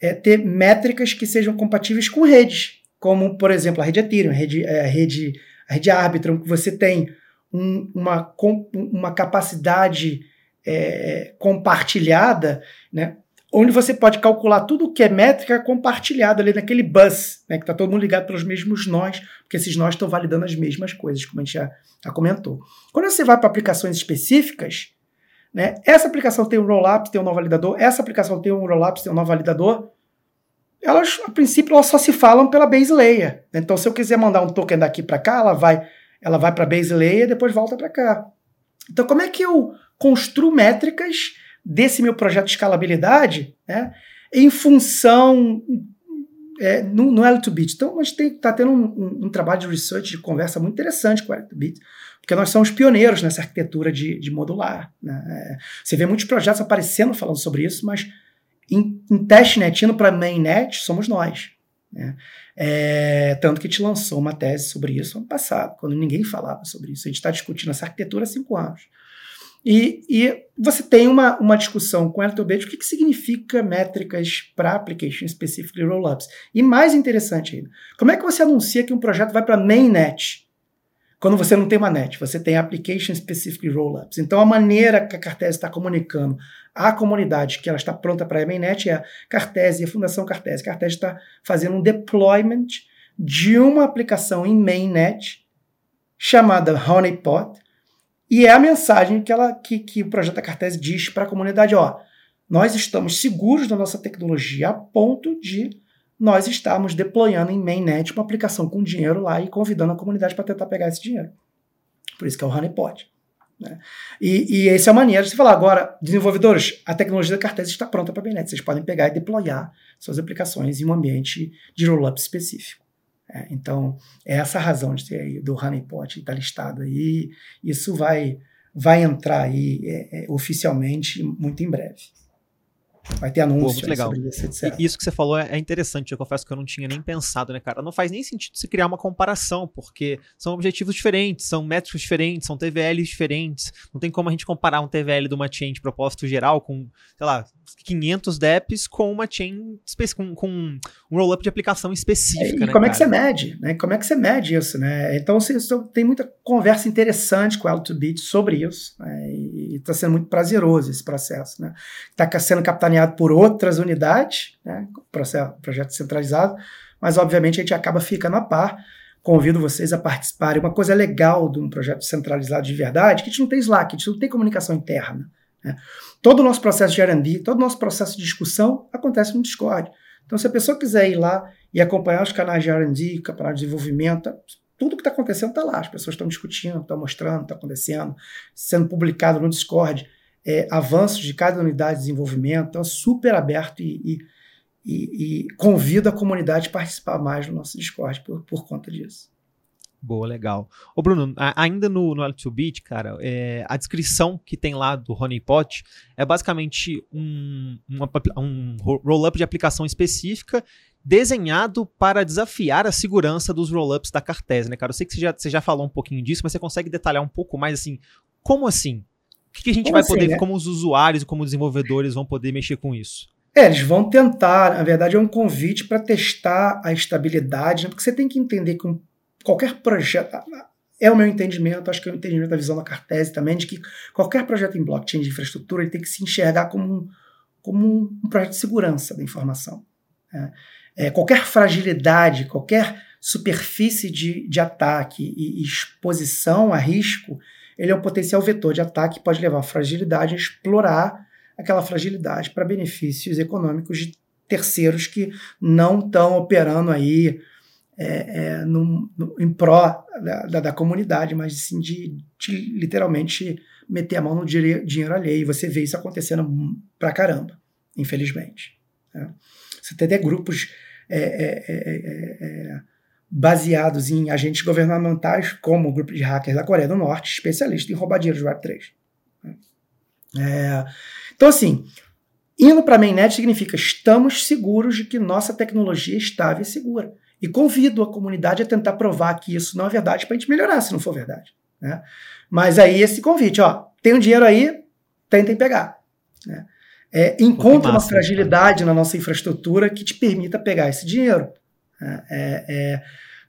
é, ter métricas que sejam compatíveis com redes, como, por exemplo, a rede Ethereum, a rede, é, a rede, a rede Arbitrum, que você tem um, uma, uma capacidade é, compartilhada, né? Onde você pode calcular tudo o que é métrica compartilhada ali naquele bus, né, que está todo mundo ligado pelos mesmos nós, porque esses nós estão validando as mesmas coisas, como a gente já, já comentou. Quando você vai para aplicações específicas, né, essa aplicação tem um rollup, tem um nó validador, essa aplicação tem um rollup, tem um nó validador, elas, a princípio, elas só se falam pela base layer. Então, se eu quiser mandar um token daqui para cá, ela vai, ela vai para base layer e depois volta para cá. Então, como é que eu construo métricas desse meu projeto de escalabilidade né, em função é, no, no L2Bit. Então, a gente está tendo um, um, um, trabalho de research, de conversa muito interessante com o L2Bit, porque nós somos pioneiros nessa arquitetura de, de modular. Né? Você vê muitos projetos aparecendo falando sobre isso, mas em, em testnet, indo para mainnet, somos nós. Né? É, tanto que a gente lançou uma tese sobre isso ano passado, quando ninguém falava sobre isso. A gente está discutindo essa arquitetura há cinco anos. E, e você tem uma, uma discussão com Eltobit, o que, que significa métricas para application specific rollups. E mais interessante ainda, como é que você anuncia que um projeto vai para mainnet? Quando você não tem uma net, você tem application specific rollups. Então a maneira que a Cartese está comunicando à comunidade que ela está pronta para a mainnet é a Cartese a Fundação Cartese. A Cartese está fazendo um deployment de uma aplicação em mainnet chamada Honeypot, e é a mensagem que, ela, que, que o projeto da diz para a comunidade: ó, nós estamos seguros da nossa tecnologia a ponto de nós estarmos deployando em mainnet uma aplicação com dinheiro lá e convidando a comunidade para tentar pegar esse dinheiro. Por isso que é o Honeypot. Né? E, e essa é a maneira de você falar. Agora, desenvolvedores, a tecnologia da Cartese está pronta para mainnet. Vocês podem pegar e deployar suas aplicações em um ambiente de rollup específico. É, então, é essa a razão de ter aí do Honeypot estar tá listado aí. Isso vai, vai entrar aí é, é, oficialmente muito em breve. Vai ter anúncio Pô, legal. sobre isso, etc. Isso que você falou é, é interessante, eu confesso que eu não tinha nem pensado, né, cara? Não faz nem sentido se criar uma comparação, porque são objetivos diferentes, são métricos diferentes, são TVLs diferentes. Não tem como a gente comparar um TVL de uma chain de propósito geral com, sei lá, 500 DEPs com uma chain, com, com um roll-up de aplicação específica, e né, como cara? é que você mede, né? Como é que você mede isso, né? Então, você, tem muita conversa interessante com o L2Bit sobre isso, né? E está sendo muito prazeroso esse processo, né? Está sendo capitaneado por outras unidades, né, processo, projeto centralizado, mas obviamente a gente acaba ficando a par. Convido vocês a participarem. Uma coisa legal de um projeto centralizado de verdade, que a gente não tem Slack, a gente não tem comunicação interna. Né? Todo o nosso processo de R&D, todo o nosso processo de discussão acontece no Discord. Então, se a pessoa quiser ir lá e acompanhar os canais de R&D, canal de desenvolvimento, tudo que está acontecendo está lá. As pessoas estão discutindo, estão mostrando, está acontecendo, sendo publicado no Discord é, avanços de cada unidade de desenvolvimento. Então, é super aberto e, e, e, convido a comunidade a participar mais do nosso Discord por, por conta disso. Boa, legal. Ô, Bruno, ainda no, no L2Bit, cara, é, a descrição que tem lá do Honeypot é basicamente um, uma, um roll-up de aplicação específica desenhado para desafiar a segurança dos roll-ups da Cartese, né, cara? Eu sei que você já, você já falou um pouquinho disso, mas você consegue detalhar um pouco mais, assim, como assim? Que, que a gente como vai assim, poder, né? como os usuários e como os desenvolvedores vão poder mexer com isso? É, eles vão tentar, na verdade é um convite para testar a estabilidade, né? porque você tem que entender que um, qualquer projeto, é o meu entendimento, acho que é o entendimento da visão da Cartese também, de que qualquer projeto em blockchain de infraestrutura ele tem que se enxergar como um, como um projeto de segurança da informação. Né? É, qualquer fragilidade, qualquer superfície de, de ataque e exposição a risco, ele é um potencial vetor de ataque que pode levar a fragilidade a explorar aquela fragilidade para benefícios econômicos de terceiros que não estão operando aí é, é, no, no, em pró da, da, da, comunidade, mas sim de, de, literalmente meter a mão no dinheiro alheio. E você vê isso acontecendo pra caramba, infelizmente. Né? Você tem até grupos é, é, é, é baseados em agentes governamentais, como o grupo de hackers da Coreia do Norte, especialista em roubar dinheiro de Web3. É, então, assim, indo para a mainnet significa estamos seguros de que nossa tecnologia é estável e segura. E convido a comunidade a tentar provar que isso não é verdade para a gente melhorar, se não for verdade. Né? Mas aí esse convite, ó, tem um dinheiro aí, tentem pegar. Né? É, encontre uma fragilidade na nossa infraestrutura que te permita pegar esse dinheiro. É, é, é,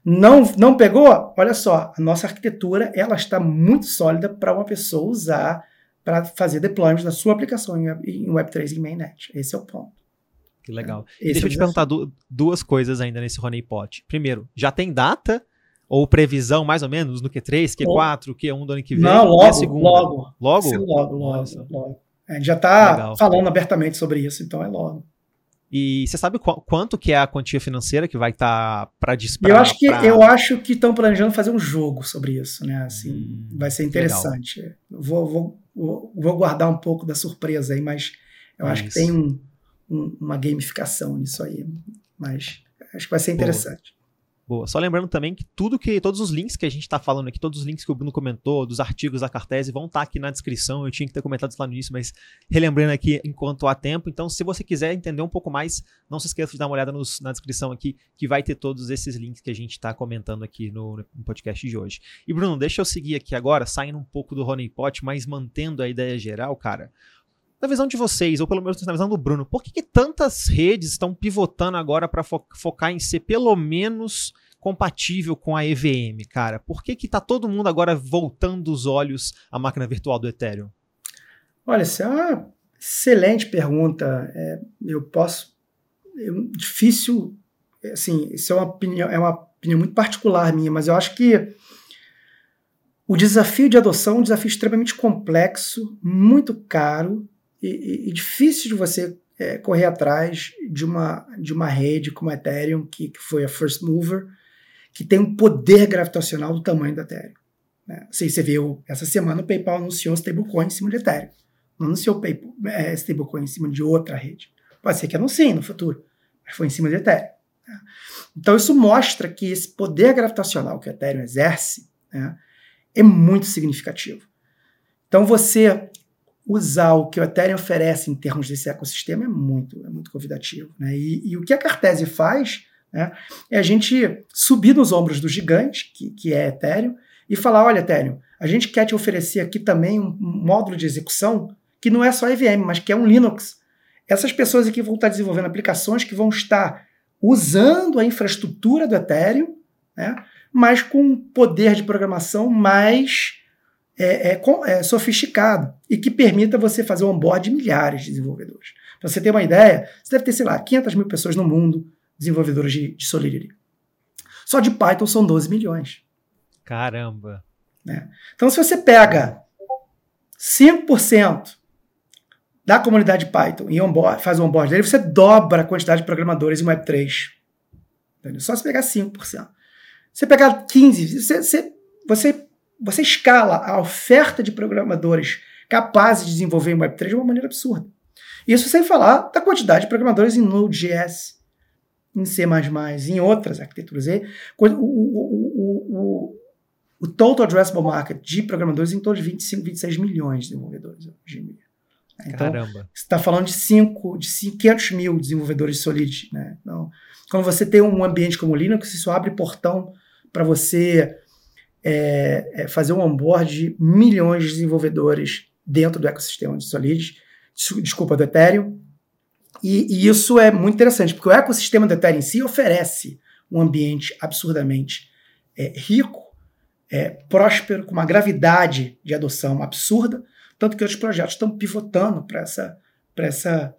não, não pegou? Olha só, a nossa arquitetura ela está muito sólida para uma pessoa usar para fazer deployment da sua aplicação em, em Web3 em mainnet. Esse é o ponto. Que legal. É, e deixa eu te perguntar du duas coisas ainda nesse Honeypot. Primeiro, já tem data ou previsão mais ou menos no Q3, Q4, Q1 do ano que vem? Não, logo, logo. Logo? Sim, logo, logo, logo. A gente já está falando abertamente sobre isso, então é logo. E você sabe qu quanto que é a quantia financeira que vai estar tá para disparar? Eu acho que pra... eu acho que estão planejando fazer um jogo sobre isso, né? Assim, hum, vai ser interessante. Vou, vou, vou, vou, guardar um pouco da surpresa aí, mas eu é acho isso. que tem um, um, uma gamificação nisso aí. Mas acho que vai ser interessante. Boa. Só lembrando também que tudo que todos os links que a gente está falando aqui, todos os links que o Bruno comentou, dos artigos da Cartese vão estar tá aqui na descrição. Eu tinha que ter comentado isso lá no início, mas relembrando aqui enquanto há tempo. Então, se você quiser entender um pouco mais, não se esqueça de dar uma olhada nos, na descrição aqui, que vai ter todos esses links que a gente está comentando aqui no, no, podcast de hoje. E Bruno, deixa eu seguir aqui agora, saindo um pouco do Honeypot, mas mantendo a ideia geral, cara na visão de vocês, ou pelo menos na visão do Bruno, por que, que tantas redes estão pivotando agora para fo focar em ser pelo menos compatível com a EVM, cara? Por que, que tá todo mundo agora voltando os olhos à máquina virtual do Ethereum? Olha, essa é uma excelente pergunta. É, eu posso. É difícil. Assim, isso é uma opinião, é uma opinião muito particular minha, mas eu acho que o desafio de adoção é um desafio extremamente complexo, muito caro e, e difícil de você é, correr atrás de uma, de uma rede como a Ethereum, que, que foi a first mover, que tem um poder gravitacional do tamanho da Ethereum. Né? Assim, você viu, essa semana o PayPal anunciou stablecoin em cima de Ethereum. Não anunciou PayPal, é, stablecoin em cima de outra rede. Pode ser que anuncie no futuro, mas foi em cima de Ethereum. Né? Então isso mostra que esse poder gravitacional que o Ethereum exerce né, é muito significativo. Então você usar o que o Ethereum oferece em termos desse ecossistema é muito, é muito convidativo. Né? E, e o que a Cartese faz né, é a gente subir nos ombros do gigante, que, que é Ethereum, e falar: olha, Ethereum, a gente quer te oferecer aqui também um módulo de execução que não é só EVM, mas que é um Linux. Essas pessoas aqui vão estar desenvolvendo aplicações que vão estar usando a infraestrutura do Ethereum, né, mas com poder de programação mais é, é, é, sofisticado e que permita você fazer um onboard de milhares de desenvolvedores. Para você ter uma ideia, você deve ter, sei lá, 500 mil pessoas no mundo desenvolvedores de, de Solidity. Só de Python são 12 milhões. Caramba! Né? Então, se você pega 5% da comunidade Python e onboard, faz o onboard dele, você dobra a quantidade de programadores em Web3. Entendeu? Só se pegar 5%. Você pegar 15%, você, você, você você escala a oferta de programadores capazes de desenvolver em Web3 de uma maneira absurda. Isso sem falar da quantidade de programadores em Node.js, em C++, em outras arquiteturas. E o, o, o, o, total addressable market de programadores em torno de 25, 26 milhões de desenvolvedores hoje em dia. Então, Caramba. Você está falando de 5, de 500 mil desenvolvedores de Solid. Né? Então, quando você tem um ambiente como o Linux, isso abre portão para você é, é fazer um onboard de milhões de desenvolvedores dentro do ecossistema de Solid, desculpa, do Ethereum. E, e, isso é muito interessante, porque o ecossistema do Ethereum em si oferece um ambiente absurdamente é, rico, é, próspero, com uma gravidade de adoção absurda, tanto que outros projetos estão pivotando para essa, essa,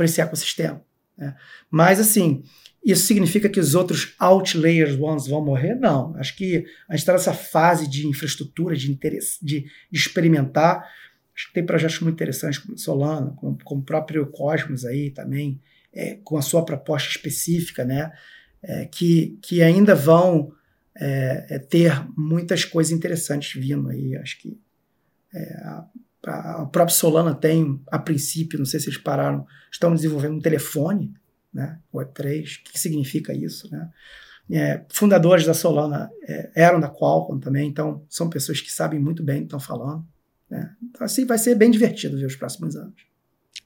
esse ecossistema. Né? Mas, assim, isso significa que os outros outlayers ones vão morrer? Não. Acho que a gente está nessa fase de infraestrutura, de, interesse, de experimentar. Acho que tem projetos muito interessantes como Solana, como, o próprio Cosmos aí também, é, com a sua proposta específica, né? É, que, que ainda vão é, é ter muitas coisas interessantes vindo aí. Acho que é, a, a, própria Solana tem, a princípio, não sei se eles pararam, estão desenvolvendo um telefone né? Web3, o que significa isso, né? É, fundadores da Solana é, eram da Qualcomm também, então são pessoas que sabem muito bem o que estão falando. Né? Então, assim, vai ser bem divertido ver os próximos anos.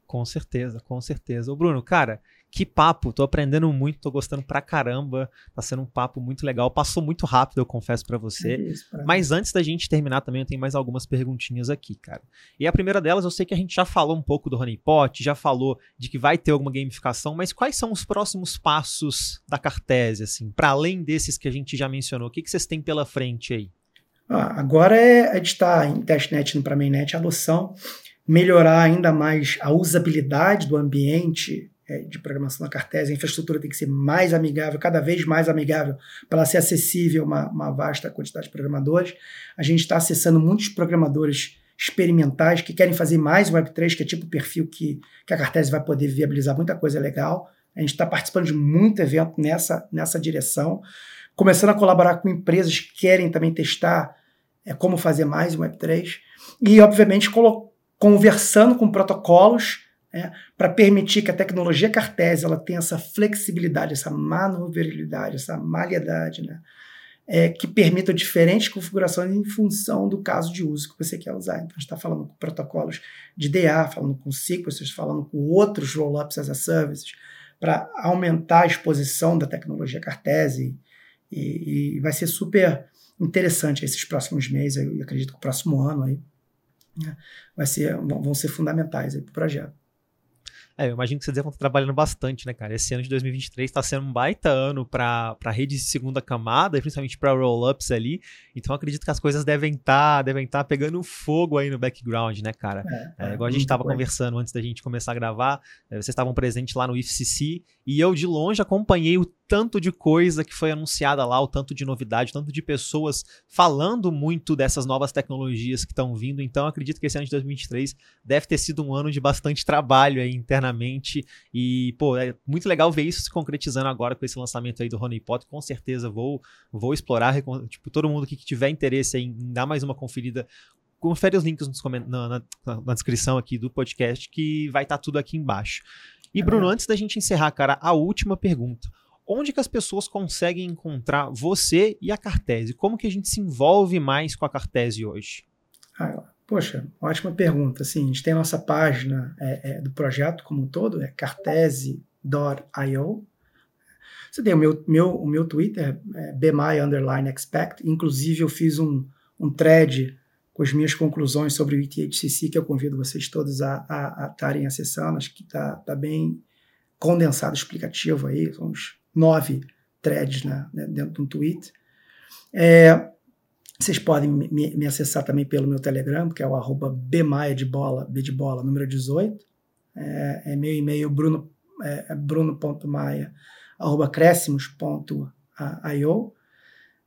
Com certeza, com certeza. Ô Bruno, cara, que papo, tô aprendendo muito, tô gostando pra caramba. Tá sendo um papo muito legal. Passou muito rápido, eu confesso para você. É isso, Mas antes da gente terminar também, eu tenho mais algumas perguntinhas aqui, cara. E a primeira delas, eu sei que a gente já falou um pouco do Honeypot, já falou de que vai ter alguma gamificação, mas quais são os próximos passos da Cartese, assim, para além desses que a gente já mencionou? O que, que vocês têm pela frente aí? Ah, agora é a gente está em testnet para mainnet, a adoção, melhorar ainda mais a usabilidade do ambiente é, de programação da Cartese, a infraestrutura tem que ser mais amigável, cada vez mais amigável, para ser acessível a uma, uma vasta quantidade de programadores. A gente está acessando muitos programadores experimentais que querem fazer mais Web3, que é tipo o perfil que, que a Cartese vai poder viabilizar muita coisa legal. A gente está participando de muito evento nessa, nessa direção, começando a colaborar com empresas que querem também testar é, como fazer mais Web3 e, obviamente, conversando com protocolos né, para permitir que a tecnologia Cartese ela tenha essa flexibilidade, essa manobrabilidade, essa maleidade, né, é, que permita diferentes configurações em função do caso de uso que você quer usar. Então, a gente está falando com protocolos de DA, falando com sequencers, falando com outros roll-ups as a services, para aumentar a exposição da tecnologia Cartese e, e, vai ser super interessante esses próximos meses, eu acredito que o próximo ano aí, vai ser, vão ser fundamentais para o projeto. É, eu imagino que vocês devem estar trabalhando bastante, né, cara? Esse ano de 2023 está sendo um baita ano para redes de segunda camada, principalmente para roll-ups ali. Então acredito que as coisas devem estar tá, devem tá pegando fogo aí no background, né, cara? É, é, igual a gente estava conversando antes da gente começar a gravar, é, vocês estavam presentes lá no IFCC e eu de longe acompanhei o tanto de coisa que foi anunciada lá, o tanto de novidade, o tanto de pessoas falando muito dessas novas tecnologias que estão vindo. Então, acredito que esse ano de 2023 deve ter sido um ano de bastante trabalho aí internamente. E, pô, é muito legal ver isso se concretizando agora com esse lançamento aí do Honeypot. Com certeza vou, vou explorar. Tipo, todo mundo que tiver interesse em dar mais uma conferida confere os links na, na, na, descrição aqui do podcast, que vai estar tá tudo aqui embaixo. E, Bruno, antes da gente encerrar, cara, a última pergunta onde que as pessoas conseguem encontrar você e a Cartese? Como que a gente se envolve mais com a Cartese hoje? Ah, poxa, ótima pergunta. Assim, a gente tem a nossa página é, é, do projeto como um todo, é cartese.io. Você tem o meu, meu, o meu Twitter, é bmy underline expect. Inclusive, eu fiz um, um thread com as minhas conclusões sobre o ETHCC, que eu convido vocês todos a estarem acessando. Acho que está tá bem condensado, explicativo aí. São uns nove threads né, dentro de um tweet. É, vocês podem me, me, acessar também pelo meu Telegram, que é o arroba bmaia de bola, b de bola, número 18. É, é meu e-mail bruno, é, é bruno.maia, arroba crescimos.io.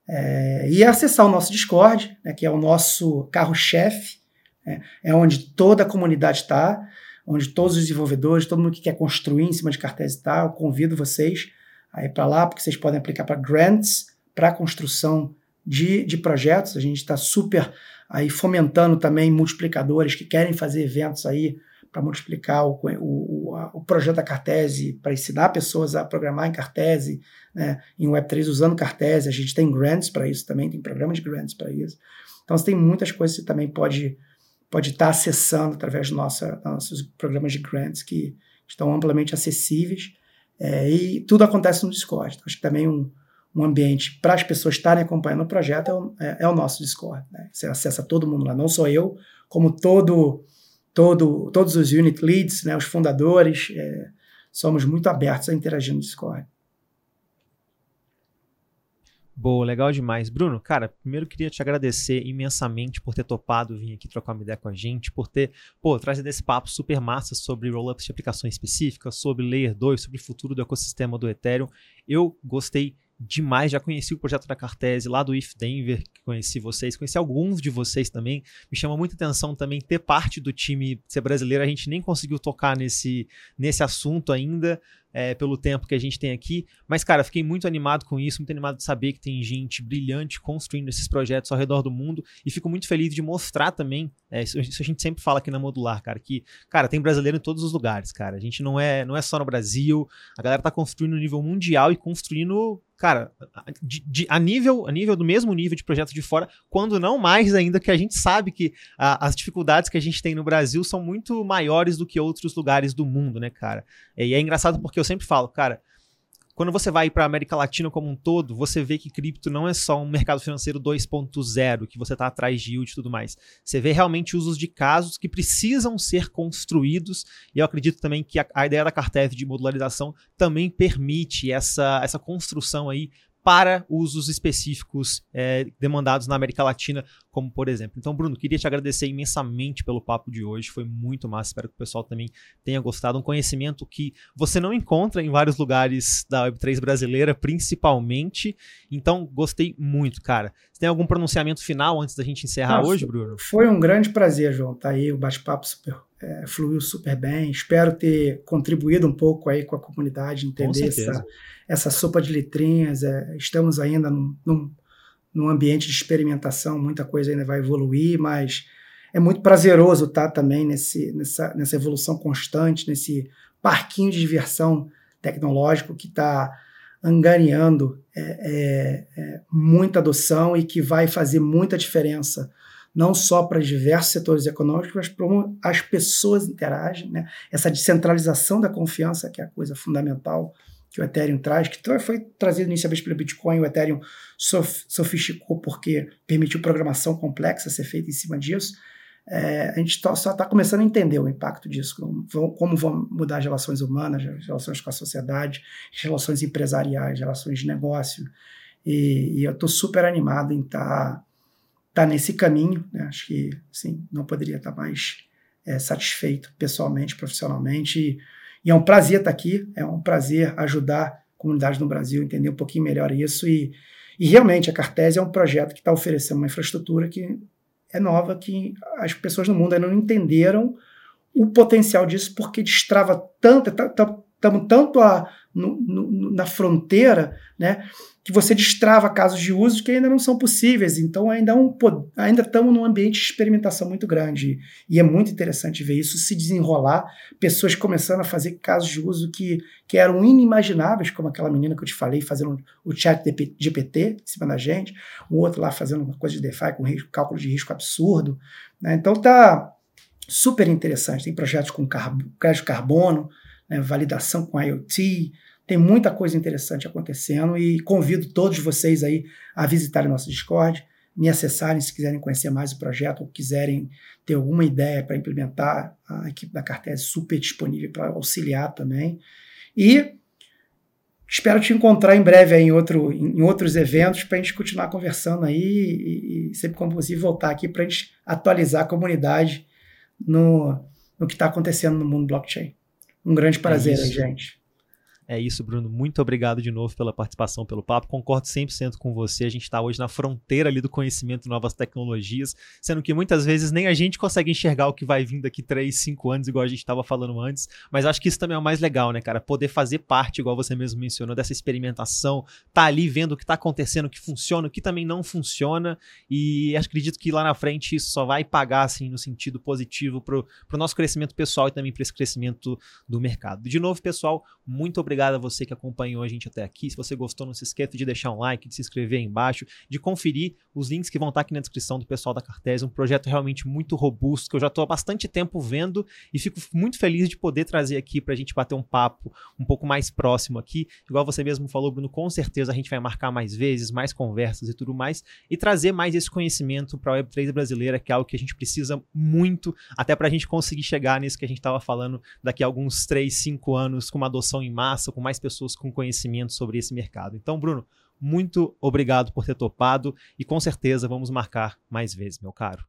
É, e acessar o nosso Discord, né, que é o nosso carro-chefe, é, é onde toda a comunidade está, onde todos os desenvolvedores, todo mundo que quer construir em cima de cartéis está, eu convido vocês aí para lá, porque vocês podem aplicar para grants, para construção de, de projetos. A gente está super aí fomentando também multiplicadores que querem fazer eventos aí para multiplicar o, o, o, projeto da Cartese, para ensinar pessoas a programar em Cartese, né, em Web3 usando Cartese. A gente tem grants para isso também, tem programas de grants para isso. Então, você tem muitas coisas que você também pode pode estar tá acessando através dos nossa, nossos programas de grants que estão amplamente acessíveis. É, e tudo acontece no Discord. Acho que também um, um ambiente para as pessoas estarem acompanhando o projeto é o, é, é o nosso Discord. Né? Você acessa todo mundo lá, não só eu, como todo, todo, todos os unit leads, né, os fundadores. É, somos muito abertos a interagir no Discord. Boa, legal demais. Bruno, cara, primeiro queria te agradecer imensamente por ter topado vir aqui trocar uma ideia com a gente, por ter, pô, trazido esse papo super massa sobre rollups de aplicações específicas, sobre Layer 2, sobre o futuro do ecossistema do Ethereum. Eu gostei demais. Já conheci o projeto da Cartese lá do If Denver, que conheci vocês, conheci alguns de vocês também. Me chama muita atenção também ter parte do time ser brasileiro. A gente nem conseguiu tocar nesse, nesse assunto ainda. É, pelo tempo que a gente tem aqui. Mas, cara, fiquei muito animado com isso, muito animado de saber que tem gente brilhante construindo esses projetos ao redor do mundo. E fico muito feliz de mostrar também. É, isso, a gente sempre fala aqui na Modular, cara, que, cara, tem brasileiro em todos os lugares, cara. A gente não é, não é só no Brasil. A galera tá construindo no nível mundial e construindo cara, de, de, a, nível, a nível do mesmo nível de projeto de fora, quando não mais ainda, que a gente sabe que a, as dificuldades que a gente tem no Brasil são muito maiores do que outros lugares do mundo, né, cara? E é engraçado porque eu sempre falo, cara, quando você vai para a América Latina como um todo, você vê que cripto não é só um mercado financeiro 2.0, que você está atrás de yield e tudo mais. Você vê realmente usos de casos que precisam ser construídos, e eu acredito também que a, a ideia da Cartev de modularização também permite essa, essa construção aí para usos específicos é, demandados na América Latina, como por exemplo. Então, Bruno, queria te agradecer imensamente pelo papo de hoje, foi muito massa, espero que o pessoal também tenha gostado. Um conhecimento que você não encontra em vários lugares da Web3 brasileira, principalmente. Então, gostei muito, cara. Você tem algum pronunciamento final antes da gente encerrar Nossa, hoje, Bruno? Foi um grande prazer, João. Tá aí o bate-papo super é, fluiu super bem. Espero ter contribuído um pouco aí com a comunidade, entender essa, essa sopa de letrinhas. É, estamos ainda num, num, num, ambiente de experimentação, muita coisa ainda vai evoluir, mas é muito prazeroso estar tá também nesse, nessa, nessa evolução constante, nesse parquinho de diversão tecnológico que está angariando é, é, é, muita adoção e que vai fazer muita diferença, não só para diversos setores econômicos, mas para como as pessoas interagem. Né? Essa descentralização da confiança, que é a coisa fundamental que o Ethereum traz, que foi trazido inicialmente pelo Bitcoin, o Ethereum sofisticou porque permitiu programação complexa ser feita em cima disso. É, a gente só está começando a entender o impacto disso, como, como vão mudar as relações humanas, as relações com a sociedade, as relações empresariais, as relações de negócio. E, e eu estou super animado em estar tá, tá nesse caminho. Né? Acho que assim, não poderia estar tá mais é, satisfeito pessoalmente, profissionalmente. E, e, é um prazer estar aqui, é um prazer ajudar a comunidade no Brasil a entender um pouquinho melhor isso. E, e realmente a Cartese é um projeto que está oferecendo uma infraestrutura que é nova que as pessoas no mundo ainda não entenderam o potencial disso, porque destrava tanto, estamos tanto a, no, no, na fronteira, né, que você destrava casos de uso que ainda não são possíveis. Então ainda, é um, ainda estamos num ambiente de experimentação muito grande. E é muito interessante ver isso se desenrolar, pessoas começando a fazer casos de uso que, que eram inimagináveis, como aquela menina que eu te falei, fazendo o chat GPT em cima da gente, o outro lá fazendo uma coisa de DeFi com risco, cálculo de risco absurdo. Né? Então tá super interessante. Tem projetos com crédito carbono, né? validação com IoT, tem muita coisa interessante acontecendo e convido todos vocês aí a visitarem nosso Discord, me acessarem se quiserem conhecer mais o projeto ou quiserem ter alguma ideia para implementar. A equipe da Cartel é super disponível para auxiliar também. E espero te encontrar em breve em, outro, em outros eventos para a gente continuar conversando aí e, e sempre como possível voltar aqui para a gente atualizar a comunidade no, no que está acontecendo no mundo blockchain. Um grande é prazer, é gente. É isso, Bruno. Muito obrigado de novo pela participação, pelo papo. Concordo 100% com você. A gente está hoje na fronteira ali do conhecimento novas tecnologias, sendo que muitas vezes nem a gente consegue enxergar o que vai vir daqui 3, 5 anos, igual a gente estava falando antes. Mas acho que isso também é o mais legal, né, cara? Poder fazer parte, igual você mesmo mencionou, dessa experimentação, tá ali vendo o que está acontecendo, o que funciona, o que também não funciona. E acredito que lá na frente isso só vai pagar, assim, no sentido positivo para o nosso crescimento pessoal e também para esse crescimento do mercado. De novo, pessoal, muito obrigado obrigado a você que acompanhou a gente até aqui. Se você gostou, não se esqueça de deixar um like, de se inscrever aí embaixo, de conferir os links que vão estar aqui na descrição do pessoal da Cartese. Um projeto realmente muito robusto, que eu já estou há bastante tempo vendo e fico muito feliz de poder trazer aqui para a gente bater um papo um pouco mais próximo aqui. Igual você mesmo falou, Bruno, com certeza a gente vai marcar mais vezes, mais conversas e tudo mais, e trazer mais esse conhecimento para a Web3 brasileira, que é algo que a gente precisa muito, até para a gente conseguir chegar nisso que a gente estava falando daqui a alguns 3, 5 anos, com uma adoção em massa com mais pessoas com conhecimento sobre esse mercado. Então, Bruno, muito obrigado por ter topado e com certeza vamos marcar mais vezes, meu caro.